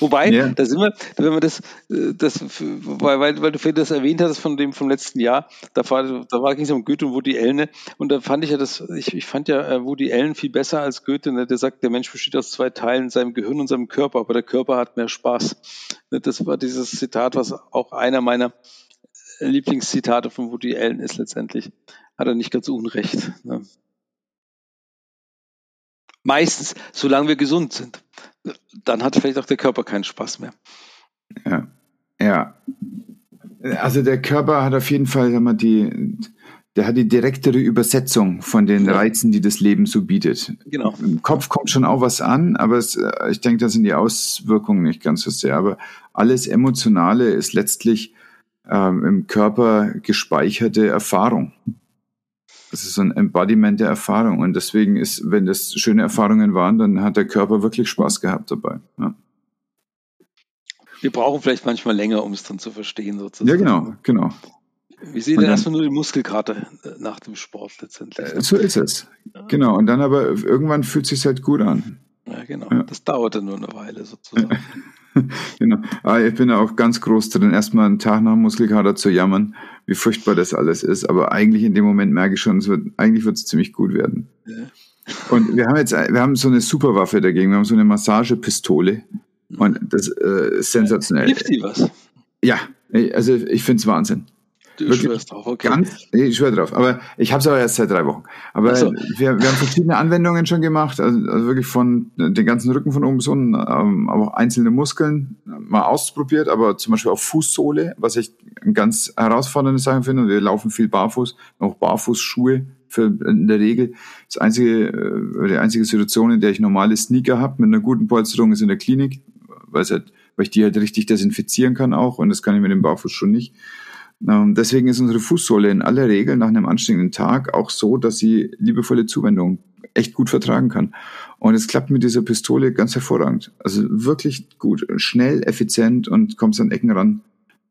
Wobei, ja. da sind wir, wenn man das, äh, das weil, weil, weil du das erwähnt hast von dem vom letzten Jahr, da war, da war ging es um Goethe und Woody Allen, ne? und da fand ich ja das, ich, ich fand ja äh, Woody Allen viel besser als Goethe, ne? der sagt, der Mensch besteht aus zwei Teilen, seinem Gehirn und seinem Körper, aber der Körper hat mehr Spaß. Ne? Das war dieses Zitat, was auch einer meiner Lieblingszitate von Woody Allen ist letztendlich. Hat er nicht ganz unrecht. Ne? Meistens, solange wir gesund sind. Dann hat vielleicht auch der Körper keinen Spaß mehr. Ja, ja. Also der Körper hat auf jeden Fall, sag mal, die, der hat die direktere Übersetzung von den Reizen, die das Leben so bietet. Genau. Im Kopf kommt schon auch was an, aber es, ich denke, da sind die Auswirkungen nicht ganz so sehr. Aber alles Emotionale ist letztlich ähm, im Körper gespeicherte Erfahrung. Das ist so ein Embodiment der Erfahrung. Und deswegen ist, wenn das schöne Erfahrungen waren, dann hat der Körper wirklich Spaß gehabt dabei. Ja. Wir brauchen vielleicht manchmal länger, um es dann zu verstehen, sozusagen. Ja, genau, genau. Wir sehen dann erstmal nur die Muskelkarte äh, nach dem Sport letztendlich. Ne? So ist es. Genau. Und dann aber irgendwann fühlt es sich halt gut an. Ja, genau. Ja. Das dauerte nur eine Weile sozusagen. genau. Aber ah, ich bin ja auch ganz groß drin, erstmal einen Tag nach Muskelkater zu jammern, wie furchtbar das alles ist. Aber eigentlich in dem Moment merke ich schon, es wird, eigentlich wird es ziemlich gut werden. Ja. Und wir haben jetzt, wir haben so eine Superwaffe dagegen. Wir haben so eine Massagepistole. Und das äh, ist sensationell. Hilft die was? Ja, also ich finde es Wahnsinn. Du schwörst drauf, okay. Ganz, ich schwöre drauf. Aber ich habe es aber erst seit drei Wochen. Aber so. wir, wir haben verschiedene Anwendungen schon gemacht, also, also wirklich von den ganzen Rücken von oben bis unten, ähm, aber auch einzelne Muskeln mal ausprobiert, aber zum Beispiel auch Fußsohle, was ich eine ganz herausfordernde Sache finde. Wir laufen viel barfuß, auch Barfußschuhe für in der Regel. Das einzige, äh, die einzige Situation, in der ich normale Sneaker habe mit einer guten Polsterung, ist in der Klinik, weil, es halt, weil ich die halt richtig desinfizieren kann auch und das kann ich mit dem Barfußschuh nicht. Ähm, deswegen ist unsere Fußsohle in aller Regel nach einem anstrengenden Tag auch so, dass sie liebevolle Zuwendung echt gut vertragen kann. Und es klappt mit dieser Pistole ganz hervorragend. Also wirklich gut, schnell, effizient und kommst an Ecken ran,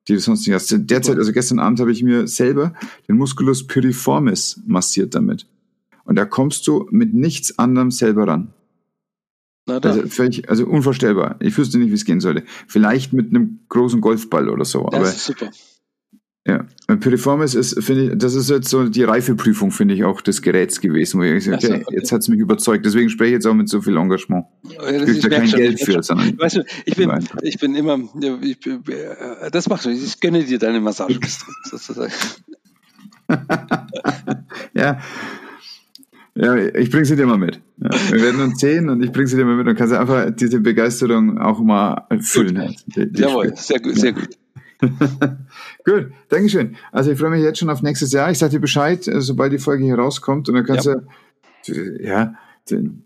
die du sonst nicht hast. Derzeit, also gestern Abend habe ich mir selber den Musculus piriformis massiert damit. Und da kommst du mit nichts anderem selber ran. Also, völlig, also unvorstellbar. Ich wüsste nicht, wie es gehen sollte. Vielleicht mit einem großen Golfball oder so. Das aber, ist super. Ja, Piriformis ist, finde ich, das ist jetzt so die Reifeprüfung, finde ich, auch des Geräts gewesen, wo ich sage, okay, jetzt hat es mich überzeugt. Deswegen spreche ich jetzt auch mit so viel Engagement. Ja, das ich da kein Geld für, sondern. Weißt du, ich bin, ich bin immer, ich, das machst du, ich gönne dir deine Massage sozusagen. ja. Ja, ich bringe sie dir mal mit. Ja, wir werden uns sehen und ich bringe sie dir mal mit und kannst einfach diese Begeisterung auch mal fühlen. Halt, Jawohl, sehr gut, sehr gut. Gut, Dankeschön. Also ich freue mich jetzt schon auf nächstes Jahr. Ich sage dir Bescheid, äh, sobald die Folge hier rauskommt und dann kannst ja. du, ja,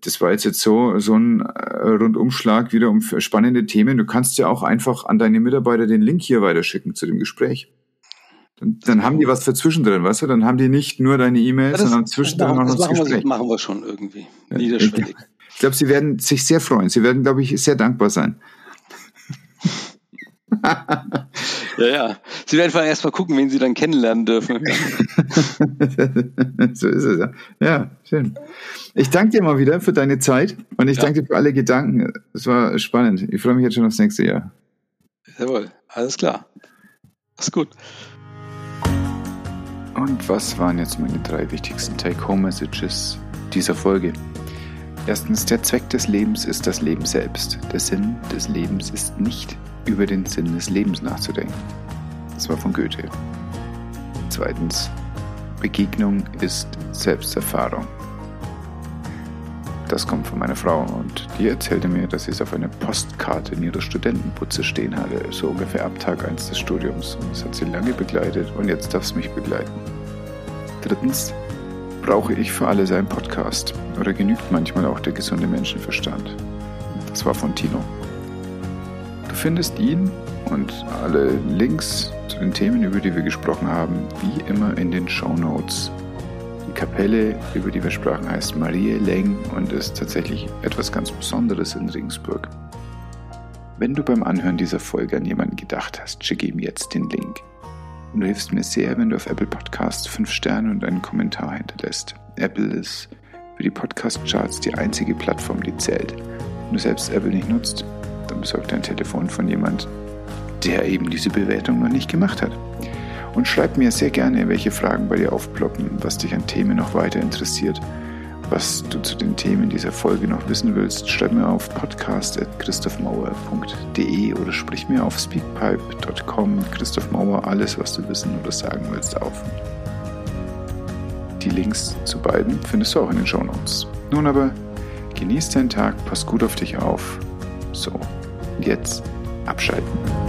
das war jetzt, jetzt so, so ein äh, Rundumschlag wieder um spannende Themen. Du kannst ja auch einfach an deine Mitarbeiter den Link hier weiterschicken zu dem Gespräch. Dann, dann haben die was für zwischendrin, weißt du? Dann haben die nicht nur deine E-Mails, sondern zwischendrin noch das, das Gespräch. Wir, machen wir schon irgendwie. Niederschwellig. Ich glaube, sie werden sich sehr freuen. Sie werden, glaube ich, sehr dankbar sein. ja, ja. Sie werden erst mal gucken, wen Sie dann kennenlernen dürfen. so ist es ja. Ja, schön. Ich danke dir mal wieder für deine Zeit und ich ja. danke dir für alle Gedanken. Es war spannend. Ich freue mich jetzt schon aufs nächste Jahr. Jawohl, alles klar. Mach's gut. Und was waren jetzt meine drei wichtigsten Take-Home-Messages dieser Folge? Erstens, der Zweck des Lebens ist das Leben selbst. Der Sinn des Lebens ist nicht über den Sinn des Lebens nachzudenken. Das war von Goethe. Zweitens, Begegnung ist Selbsterfahrung. Das kommt von meiner Frau und die erzählte mir, dass sie es auf einer Postkarte in ihrer Studentenputze stehen hatte, so ungefähr ab Tag 1 des Studiums. Und das hat sie lange begleitet und jetzt darf es mich begleiten. Drittens, brauche ich für alle seinen Podcast oder genügt manchmal auch der gesunde Menschenverstand? Das war von Tino. Du findest ihn und alle Links zu den Themen, über die wir gesprochen haben, wie immer in den Show Notes Kapelle, über die wir sprachen, heißt Marie Leng und ist tatsächlich etwas ganz Besonderes in Regensburg. Wenn du beim Anhören dieser Folge an jemanden gedacht hast, schicke ihm jetzt den Link. Und du hilfst mir sehr, wenn du auf Apple Podcasts 5 Sterne und einen Kommentar hinterlässt. Apple ist für die Podcast-Charts die einzige Plattform, die zählt. Wenn du selbst Apple nicht nutzt, dann besorg dein Telefon von jemand, der eben diese Bewertung noch nicht gemacht hat. Und schreib mir sehr gerne, welche Fragen bei dir aufploppen, was dich an Themen noch weiter interessiert, was du zu den Themen dieser Folge noch wissen willst. Schreib mir auf podcast.christophmauer.de oder sprich mir auf speakpipe.com Christoph Mauer alles, was du wissen oder sagen willst, auf. Die Links zu beiden findest du auch in den Show Notes. Nun aber, genieß deinen Tag, pass gut auf dich auf. So, jetzt abschalten.